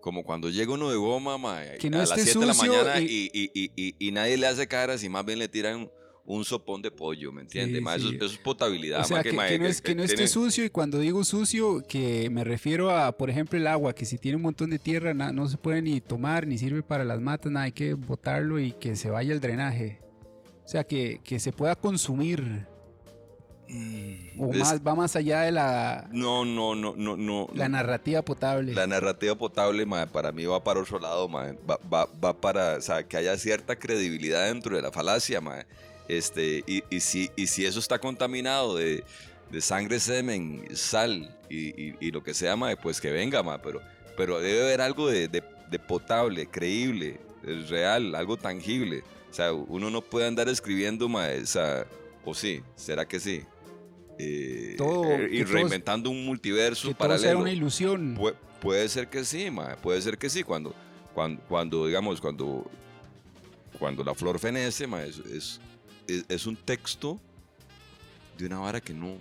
como cuando llega uno de goma, Que no a las esté 7 de la mañana y- y, y, y, y- y nadie le hace caras y más bien le tiran un sopón de pollo, ¿me entiendes? Sí? Eso, sí. eso es potabilidad. o sea, que, que no, es, que no esté tiene- sucio y cuando digo sucio, que me refiero a, por ejemplo, el agua, que si tiene un montón de tierra na- no se puede ni tomar, ni sirve para las matas, nada, hay que botarlo y que se vaya el drenaje. O sea, que, que se pueda consumir. O Es- más, va más allá de la, No, no, no, no, no. la narrativa potable. La narrativa potable, mae, para mí va para otro lado, mae. Va, va, va para, o sea, que haya cierta credibilidad dentro de la falacia, mae. Este, y, y, si, y si eso está contaminado de, de sangre, semen, sal y, y- y lo que sea, mae, pues que venga, mae. Pero, pero debe haber algo de, de- de potable, creíble, eh, real, algo tangible. O sea, uno no puede andar escribiendo, mae, o sea, o sí, ¿será que sí? Eh, Todo- eh, y que todo- reinventando un multiverso que todo paralelo. sea una ilusión. Pu- puede ser que sí, mae, puede ser que sí. Cuando, cuando, cuando digamos, cuando, cuando la flor fenece, mae, es, es, es- un texto de una vara que no,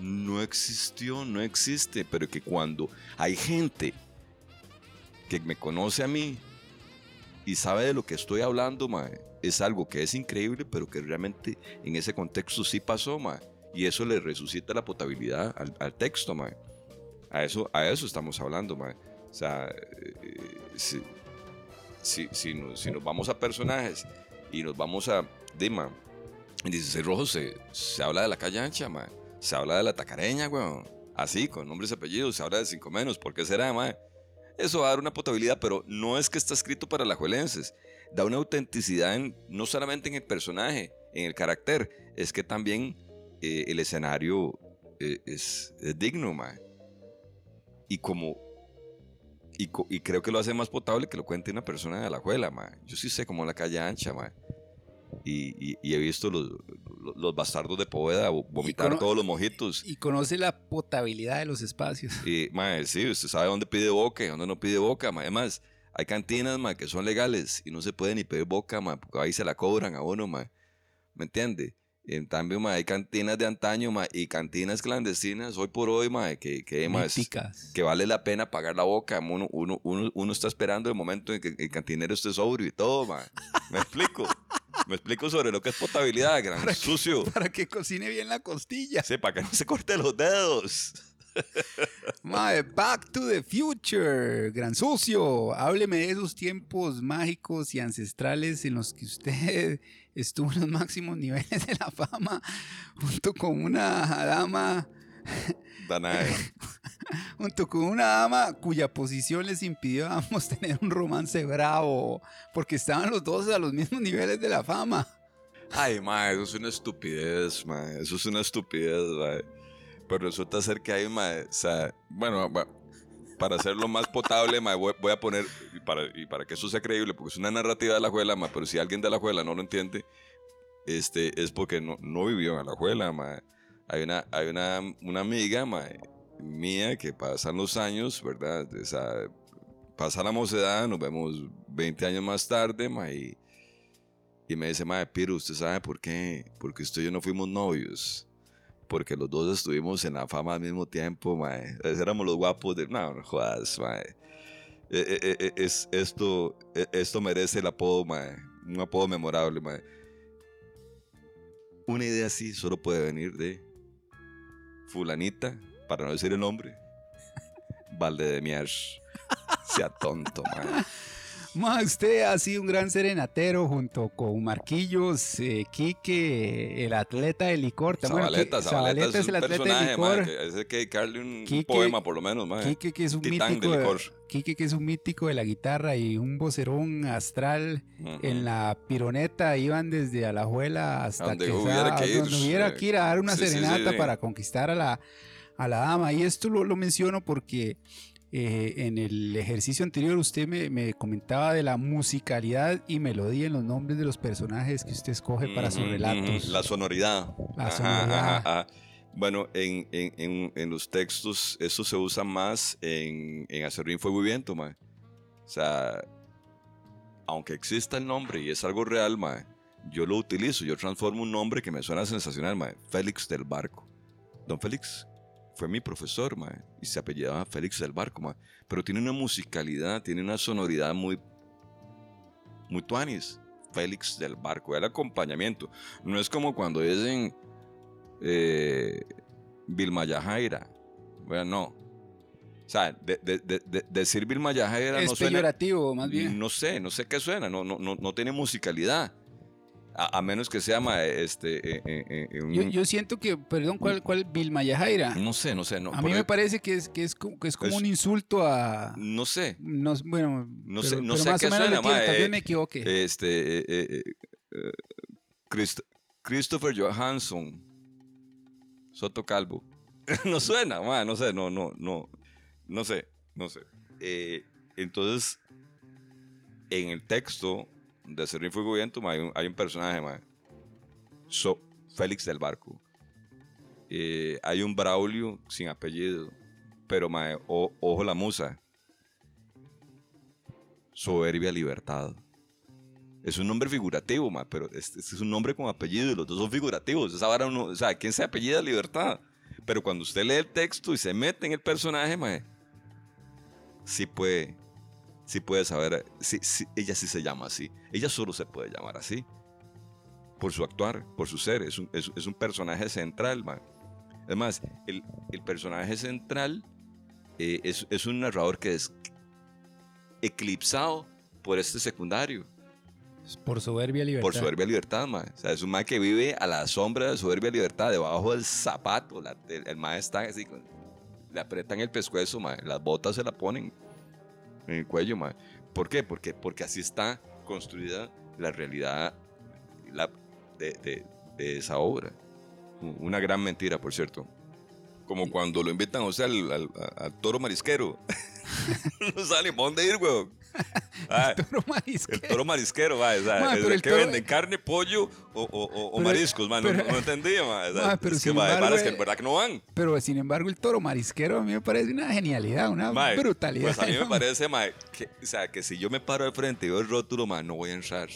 no existió, no existe, pero que cuando hay gente que me conoce a mí y sabe de lo que estoy hablando, mae, es algo que es increíble, pero que realmente en ese contexto sí pasó, mae. Y eso le resucita la potabilidad al, texto, mae. A eso, a eso estamos hablando, mae. O sea, eh, si, si, si nos, si nos vamos a personajes y nos vamos a Dima, en 16 Rojos se, se habla de la calle ancha, mae. Se habla de la tacareña, weón. Así, con nombres y apellidos, se habla de cinco menos. ¿Por qué será, mae? Eso va a dar una potabilidad, pero no es que está escrito para alajuelenses. Da una autenticidad en- no solamente en el personaje, en el carácter, es que también eh, el escenario eh, es, digno, mae. Y como. Y, y creo que lo hace más potable que lo cuente una persona de la juela, mae. Yo sí sé cómo la calle ancha, mae. Y, y- y he visto los, los, los bastardos de Poveda, vo- vomitar todos los mojitos. Y conoce la potabilidad de los espacios. Y, mae, sí, usted sabe dónde pide boca y dónde no pide boca, mae. Además, hay cantinas, mae, que son legales y no se puede ni pedir boca, mae, porque ahí se la cobran a uno, mae. ¿Me entiende? En cambio, mae, hay cantinas de antaño, mae, y cantinas clandestinas hoy por hoy, mae, que, que, Míticas. que vale la pena pagar la boca. Uno, uno, uno, uno está esperando el momento en que el cantinero esté sobrio y todo, mae. ¿Me explico? Me explico sobre lo que es potabilidad, gran ¿Para sucio. Para que cocine bien la costilla. Sí, para que no se corte los dedos. Mae, Back to the Future, gran sucio. Hábleme de esos tiempos mágicos y ancestrales en los que usted estuvo en los máximos niveles de la fama junto con una dama, Danae. junto con una dama cuya posición les impidió a ambos tener un romance bravo, porque estaban los dos a los mismos niveles de la fama. Ay, ma, eso es una estupidez, ma. Eso es una estupidez, ma. Pero resulta ser que hay, ma, o sea, bueno, para hacerlo más potable, ma, voy, voy a poner, y para, y para que eso sea creíble, porque es una narrativa de la juela, ma, pero si alguien de la juela no lo entiende, este, es porque no, no vivió en la juela, ma. Hay una, hay una, una amiga, ma, mía, que pasan los años, ¿verdad? O sea, pasa la mocedad, nos vemos 20 años más tarde, ma, y... Y me dice, madre, Piro, ¿usted sabe por qué? Porque usted y yo no fuimos novios. Porque los dos estuvimos en la fama al mismo tiempo, mae. Éramos los guapos de... No, no jodas, mae. Eh, eh, eh, es, esto, eh, esto merece el apodo, mae. Un apodo memorable, mae. Una idea así solo puede venir de fulanita, para no decir el nombre, Valde de Mier. Sea tonto, mae. Ma, usted ha sido un gran serenatero junto con Marquillos, eh, Quique, el atleta de licor. Bueno, Zabaleta, Zabaleta, es el atleta de licor. mae, que hay que dedicarle un, un Quique- poema por lo menos. Quique, que es un mítico de licor. Quique, que es un mítico de la guitarra y un vocerón astral. En la pironeta iban desde Alajuela hasta donde que hubiera que ir, donde hubiera eh, que ir a dar una sí, sí, sí, serenata sí. para conquistar a la, a la dama. Y esto lo, lo menciono porque eh, en el ejercicio anterior usted me, me comentaba de la musicalidad y melodía en los nombres de los personajes que usted escoge para sus relatos. La sonoridad. La sonoridad. ajá, ajá. Bueno, en, en, los textos eso se usa más en, en Acerrín Fuego y Viento. O sea, aunque exista el nombre y es algo real, mae, yo lo utilizo, yo transformo un nombre que me suena sensacional, mae. Félix del Barco. Don Félix fue mi profesor, mae, y se apellidaba Félix del Barco, mae. Pero tiene una musicalidad, tiene una sonoridad muy, muy tuanis. Félix del Barco, el acompañamiento. No es como cuando dicen eh, Vilma Yajaira. Bueno, no. O sea, de, de- de- de- decir Vilma Yajaira es no suena. peyorativo, más bien. No sé, no sé qué suena, no, no, no, no tiene musicalidad. A, a menos que se llama este. eh, eh, eh, un- Yo, yo siento que, perdón, ¿cuál, cuál Vilma Yajaira? no sé, no sé. No, a mí me parece que es, que es, como- que es como Es- un insulto a... No sé. No, bueno, No pero, sé- no pero sé más qué o menos suena, ma, tal vez me equivoque. Este. Christ- Christopher Johansson. Soto Calvo. no suena, ma, no sé, no, no, no. No sé, no sé. Entonces, en el texto de Serrín ma, hay, un, hay un personaje, ma, So- Félix del Barco. Eh, hay un Braulio sin apellido, pero ma, o- ojo la musa. Soberbia Libertad. Es un nombre figurativo, ma, pero es un nombre con apellido y los dos son figurativos. Esa vara uno- o sea, ¿quién se apellida Libertad? Pero cuando usted lee el texto y se mete en el personaje, ma, sí puede, sí puede saber, sí, sí, ella sí se llama así. Ella solo se puede llamar así. Por su actuar, por su ser. Es un, es, es un personaje central, ma. Además, el, el personaje central eh, es, es un narrador que es eclipsado por este secundario, Por soberbia libertad. por soberbia libertad, mae. O sea, es un mae que vive a la sombra de soberbia libertad, debajo del zapato. la- el, el está así, le apretan el pescuezo, mae. Las botas se la ponen en el cuello, mae. ¿Por qué? Porque, porque así está construida la realidad la- de, de- esa obra. Una gran mentira, por cierto. Como cuando lo invitan, o sea, al, toro marisquero. no sale, ¿pa' dónde ir, weón? Ah, El toro el marisquero. toro marisquero, mae, o sea, Ma, es pero el el que toro- venden carne, pollo o, o- o- Pero- mariscos, mae, no, pero- no entendía, mae, o sea, Ma, pero es que, embargo, varas que eh, en verdad que no van. Pero sin embargo, el toro marisquero a mí me parece una genialidad, una brutalidad. Pues a mí me ¿no? parece, que, o sea, que si yo me paro de frente y veo el rótulo, no voy a entrar.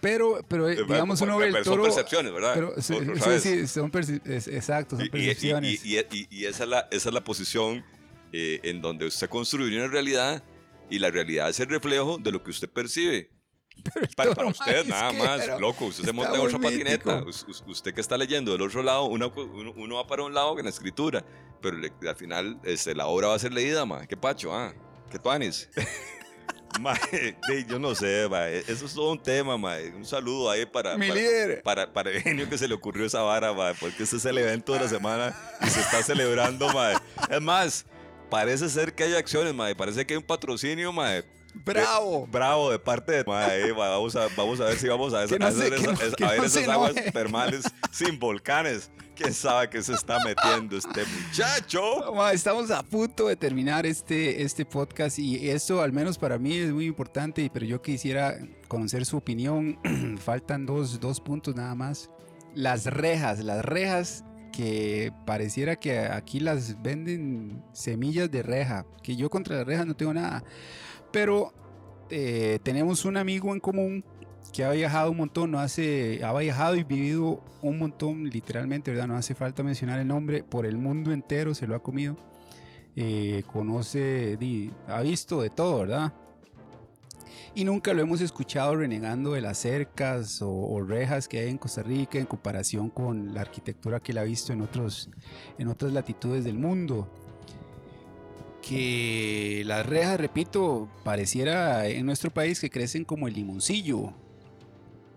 Pero, pero eh, Eh, digamos, uno ve el son toro. percepciones, ¿verdad? Pero, sí, sí, son perci- es- exacto, son Y, y- percepciones. y- y- y esa, es la, esa es la posición eh, en donde usted construye una realidad y la realidad es el reflejo de lo que usted percibe. Para, para usted, nada más, loco, usted se monta en otra patineta. us- Usted que está leyendo del otro lado, una co- uno, uno va para un lado en la escritura, pero le- al final este, la obra va a ser leída, ma. Qué pacho, ah, qué tuanis. De- yo no sé, mae, eso es todo un tema, mae. Un saludo ahí para, Mi para, líder. para, para Eugenio que se le ocurrió esa vara, mae, porque este es el evento de la semana y se está celebrando, mae. Es más, parece ser que hay acciones, mae, parece que hay un patrocinio, mae. ¡Bravo! Bravo de parte de mae, vamos, a, vamos a ver si vamos a, Que no a que esa- no- esa- a ver no esas se aguas termales sin volcanes. ¿Quién sabe qué se está metiendo este muchacho? Estamos a punto de terminar este, este podcast y esto al menos para mí es muy importante, pero yo quisiera conocer su opinión. Faltan dos, dos puntos nada más. Las rejas, las rejas que pareciera que aquí las venden semillas de reja, que yo contra las rejas no tengo nada, pero eh, tenemos un amigo en común que ha viajado un montón, no hace, ha viajado y vivido un montón, literalmente, ¿verdad? No hace falta mencionar el nombre, por el mundo entero se lo ha comido. Eh, conoce, ha visto de todo, ¿verdad? Y nunca lo hemos escuchado renegando de las cercas o, o rejas que hay en Costa Rica en comparación con la arquitectura que él ha visto en, otros, en otras latitudes del mundo que las rejas, repito, pareciera en nuestro país que crecen como el limoncillo.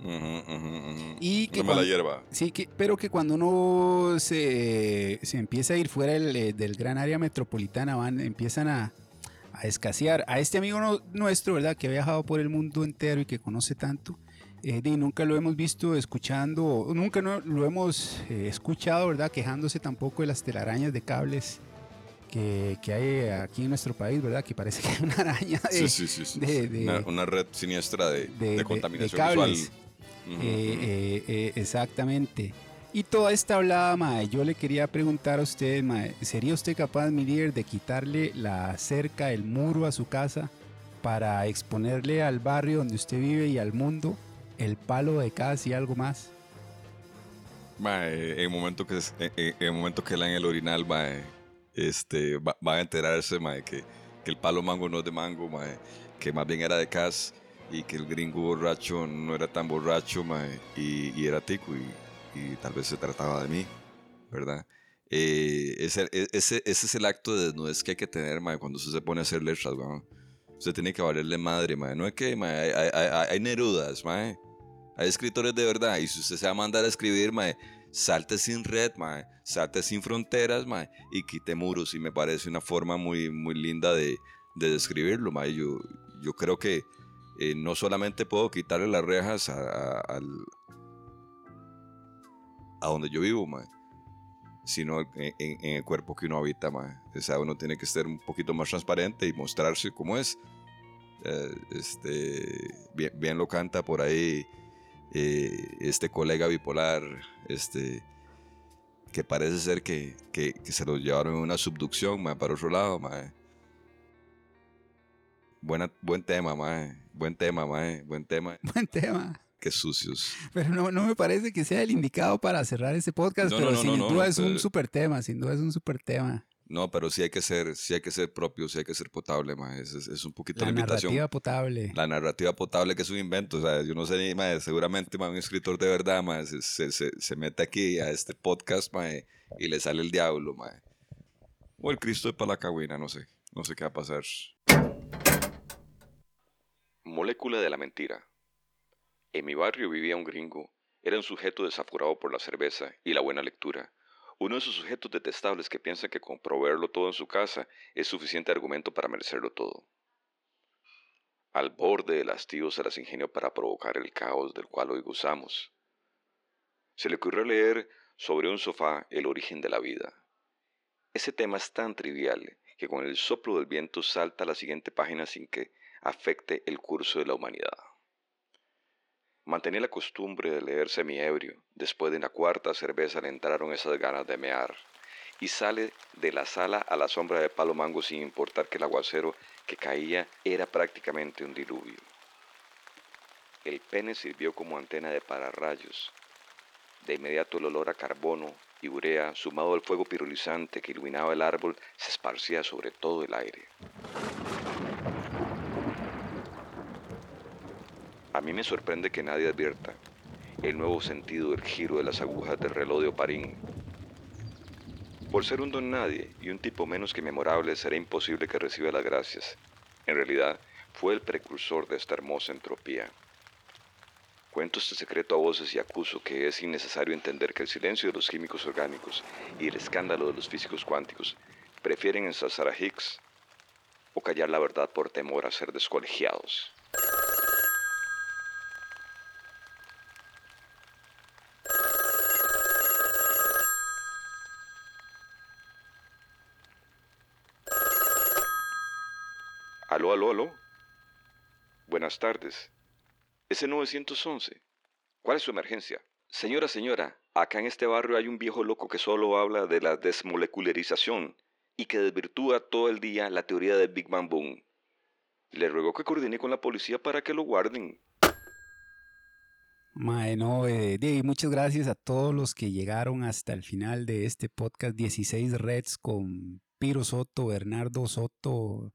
Ujú, ujú. Y que cuando- hierba. Sí, que, pero que cuando uno se, se empieza a ir fuera del, eh, del gran área metropolitana, van, empiezan a, a escasear. A este amigo no- nuestro, ¿verdad? Que ha viajado por el mundo entero y que conoce tanto, eh, di, nunca lo hemos visto escuchando, nunca no, lo hemos eh, escuchado, ¿verdad? Quejándose tampoco de las telarañas de cables que, que hay aquí en nuestro país, ¿verdad? Que parece que hay una araña de, Sí, sí, sí. sí, de- sí. de- una, una red siniestra de, de- contaminación visual. Eh, eh, eh, exactamente. Y toda esta hablada, mae, yo le quería preguntar a usted, mae, ¿sería usted capaz, mi líder, de quitarle la cerca, el muro a su casa para exponerle al barrio donde usted vive y al mundo el palo de casa y algo más? Mae, en el momento que, es- en, en- el momento que en el orinal, mae, este, va, va a enterarse, mae, que, que el palo mango no es de mango, mae, que más bien era de cas y que el gringo borracho no era tan borracho, mae, y, y era tico y, y tal vez se trataba de mí, ¿verdad? Eh, ese, e- ese, ese es el acto de desnudez que hay que tener, mae, cuando usted se pone a hacer letras, weón. Usted tiene que valerle madre, mae. No es que, mae, hay, hay, hay- nerudas, mae. Hay escritores de verdad. Y si usted se va a mandar a escribir, salte sin red. Salte sin fronteras, mae. Y quite muros. Y me parece una forma muy, muy linda de, de describirlo. Yo, yo creo que eh, no solamente puedo quitarle las rejas al, a donde yo vivo, mae. Sino en, el cuerpo que uno habita, mae. O sea, uno tiene que ser un poquito más transparente y mostrarse como es. Eh, este, bien, lo canta por ahí eh, este colega bipolar, este, que parece ser que, que- se lo llevaron en una subducción, mae, para otro lado. Buena, buen tema, mae. Buen tema, mae. Buen tema. Buen tema. Qué sucios. Pero no, no me parece que sea el indicado para cerrar este podcast, No, pero no, no, sin no, duda no, es un super tema, sin duda es un super tema. No, pero sí hay que ser, sí hay que ser propio, sí hay que ser potable, mae. Es, es- es un poquito La la invitación. narrativa potable. La narrativa potable que es un invento, o sea, yo no sé ni, mae, seguramente mae, un escritor de verdad, mae, se, se- se- se mete aquí a este podcast, mae, y le sale el diablo, mae. O el Cristo de Palacagüina, no sé, no sé qué va a pasar. Molécula de la mentira. En mi barrio vivía un gringo. Era un sujeto desaforado por la cerveza y la buena lectura. Uno de esos sujetos detestables que piensa que con proveerlo todo en su casa es suficiente argumento para merecerlo todo. Al borde del hastío se las ingenió para provocar el caos del cual hoy gozamos. Se le ocurrió leer sobre un sofá el origen de la vida. Ese tema es tan trivial que con el soplo del viento salta a la siguiente página sin que afecte el curso de la humanidad. Mantenía la costumbre de leer semiebrio. Después de la cuarta cerveza le entraron esas ganas de mear. Y sale de la sala a la sombra de palo mango sin importar que el aguacero que caía era prácticamente un diluvio. El pene sirvió como antena de pararrayos. De inmediato el olor a carbono y urea, sumado al fuego pirulizante que iluminaba el árbol, se esparcía sobre todo el aire. A mí me sorprende que nadie advierta el nuevo sentido del giro de las agujas del reloj de Oparín. Por ser un don nadie y un tipo menos que memorable, será imposible que reciba las gracias. En realidad, fue el precursor de esta hermosa entropía. Cuento este secreto a voces y acuso que es innecesario entender que el silencio de los químicos orgánicos y el escándalo de los físicos cuánticos prefieren ensalzar a Higgs o callar la verdad por temor a ser descolegiados. Aló, aló, aló. Buenas tardes. Ese 911. ¿Cuál es su emergencia? Señora, señora, acá en este barrio hay un viejo loco que solo habla de la desmolecularización y que desvirtúa todo el día la teoría del Big Bang Boom. Le ruego que coordine con la policía para que lo guarden. Mae, no, eh, Diego, muchas gracias a todos los que llegaron hasta el final de este podcast 16 Reds con Piro Soto, Bernardo Soto,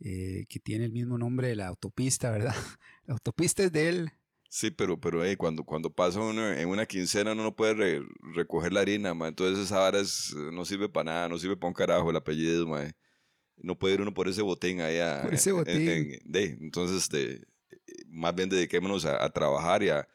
eh, que tiene el mismo nombre de la autopista, ¿verdad? La autopista es de él. Sí, pero, pero hey, cuando, cuando pasa uno en una quincena uno no puede re- recoger la harina, ma. entonces esa vara es- no sirve para nada, no sirve para un carajo el apellido, ma. No puede ir uno por ese botín ahí a- Por ese en- botín. en- de, entonces, este, más bien dediquémonos a, a trabajar y a-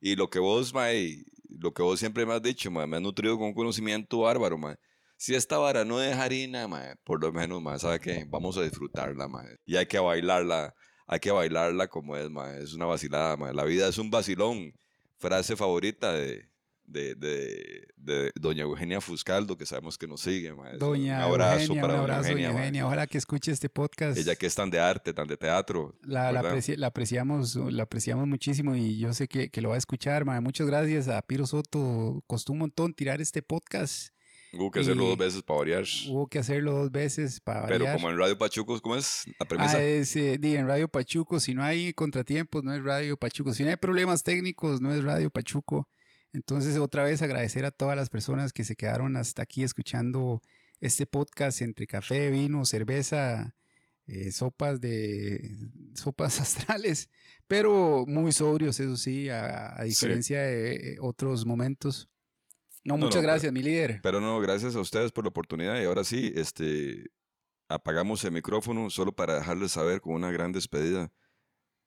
y lo que vos, ma, y lo que vos siempre me has dicho, ma, me has nutrido con un conocimiento bárbaro, ma. Si esta vara no deja harina, por lo menos, ¿sabe qué? Vamos a disfrutarla, ma. Y hay que bailarla, hay que bailarla como es, ma. Es una vacilada. La vida es un vacilón. Frase favorita de, de, de, de doña Eugenia Fuscaldo, que sabemos que nos sigue, Doña un abrazo Eugenia, para un abrazo, doña. Eugenia. Ojalá que escuche este podcast. Ella que es tan de arte, tan de teatro. La, la, ¿verdad? apreci- la apreciamos, la apreciamos muchísimo y yo sé que, que lo va a escuchar. mae. Muchas gracias a Piro Soto. Costó un montón tirar este podcast. Hubo que hacerlo dos veces para variar. Hubo que hacerlo dos veces para Pero variar. como en Radio Pachucos, ¿cómo es la premisa? Ah, es, eh, en Radio Pachuco, si no hay contratiempos, no es Radio Pachuco. Si no hay problemas técnicos, no es Radio Pachuco. Entonces, otra vez agradecer a todas las personas que se quedaron hasta aquí escuchando este podcast entre café, vino, cerveza, eh, sopas de sopas astrales, pero muy sobrios, eso sí, a, a Sí. diferencia de eh, otros momentos. No, No, muchas no, pero- gracias, mi líder. Pero no, gracias a ustedes por la oportunidad. Y ahora sí, este, apagamos el micrófono solo para dejarles saber con una gran despedida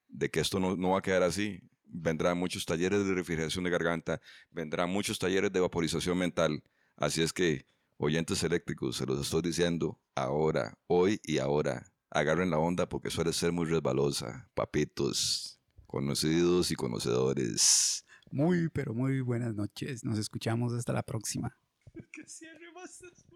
de que esto no, no va a quedar así. Vendrán muchos talleres de refrigeración de garganta, vendrán muchos talleres de vaporización mental. Así es que, oyentes eléctricos, se los estoy diciendo ahora, hoy y ahora. Agarren la onda porque suele ser muy resbalosa. Papitos, conocidos y conocedores. Muy, pero muy buenas noches. Nos escuchamos hasta la próxima.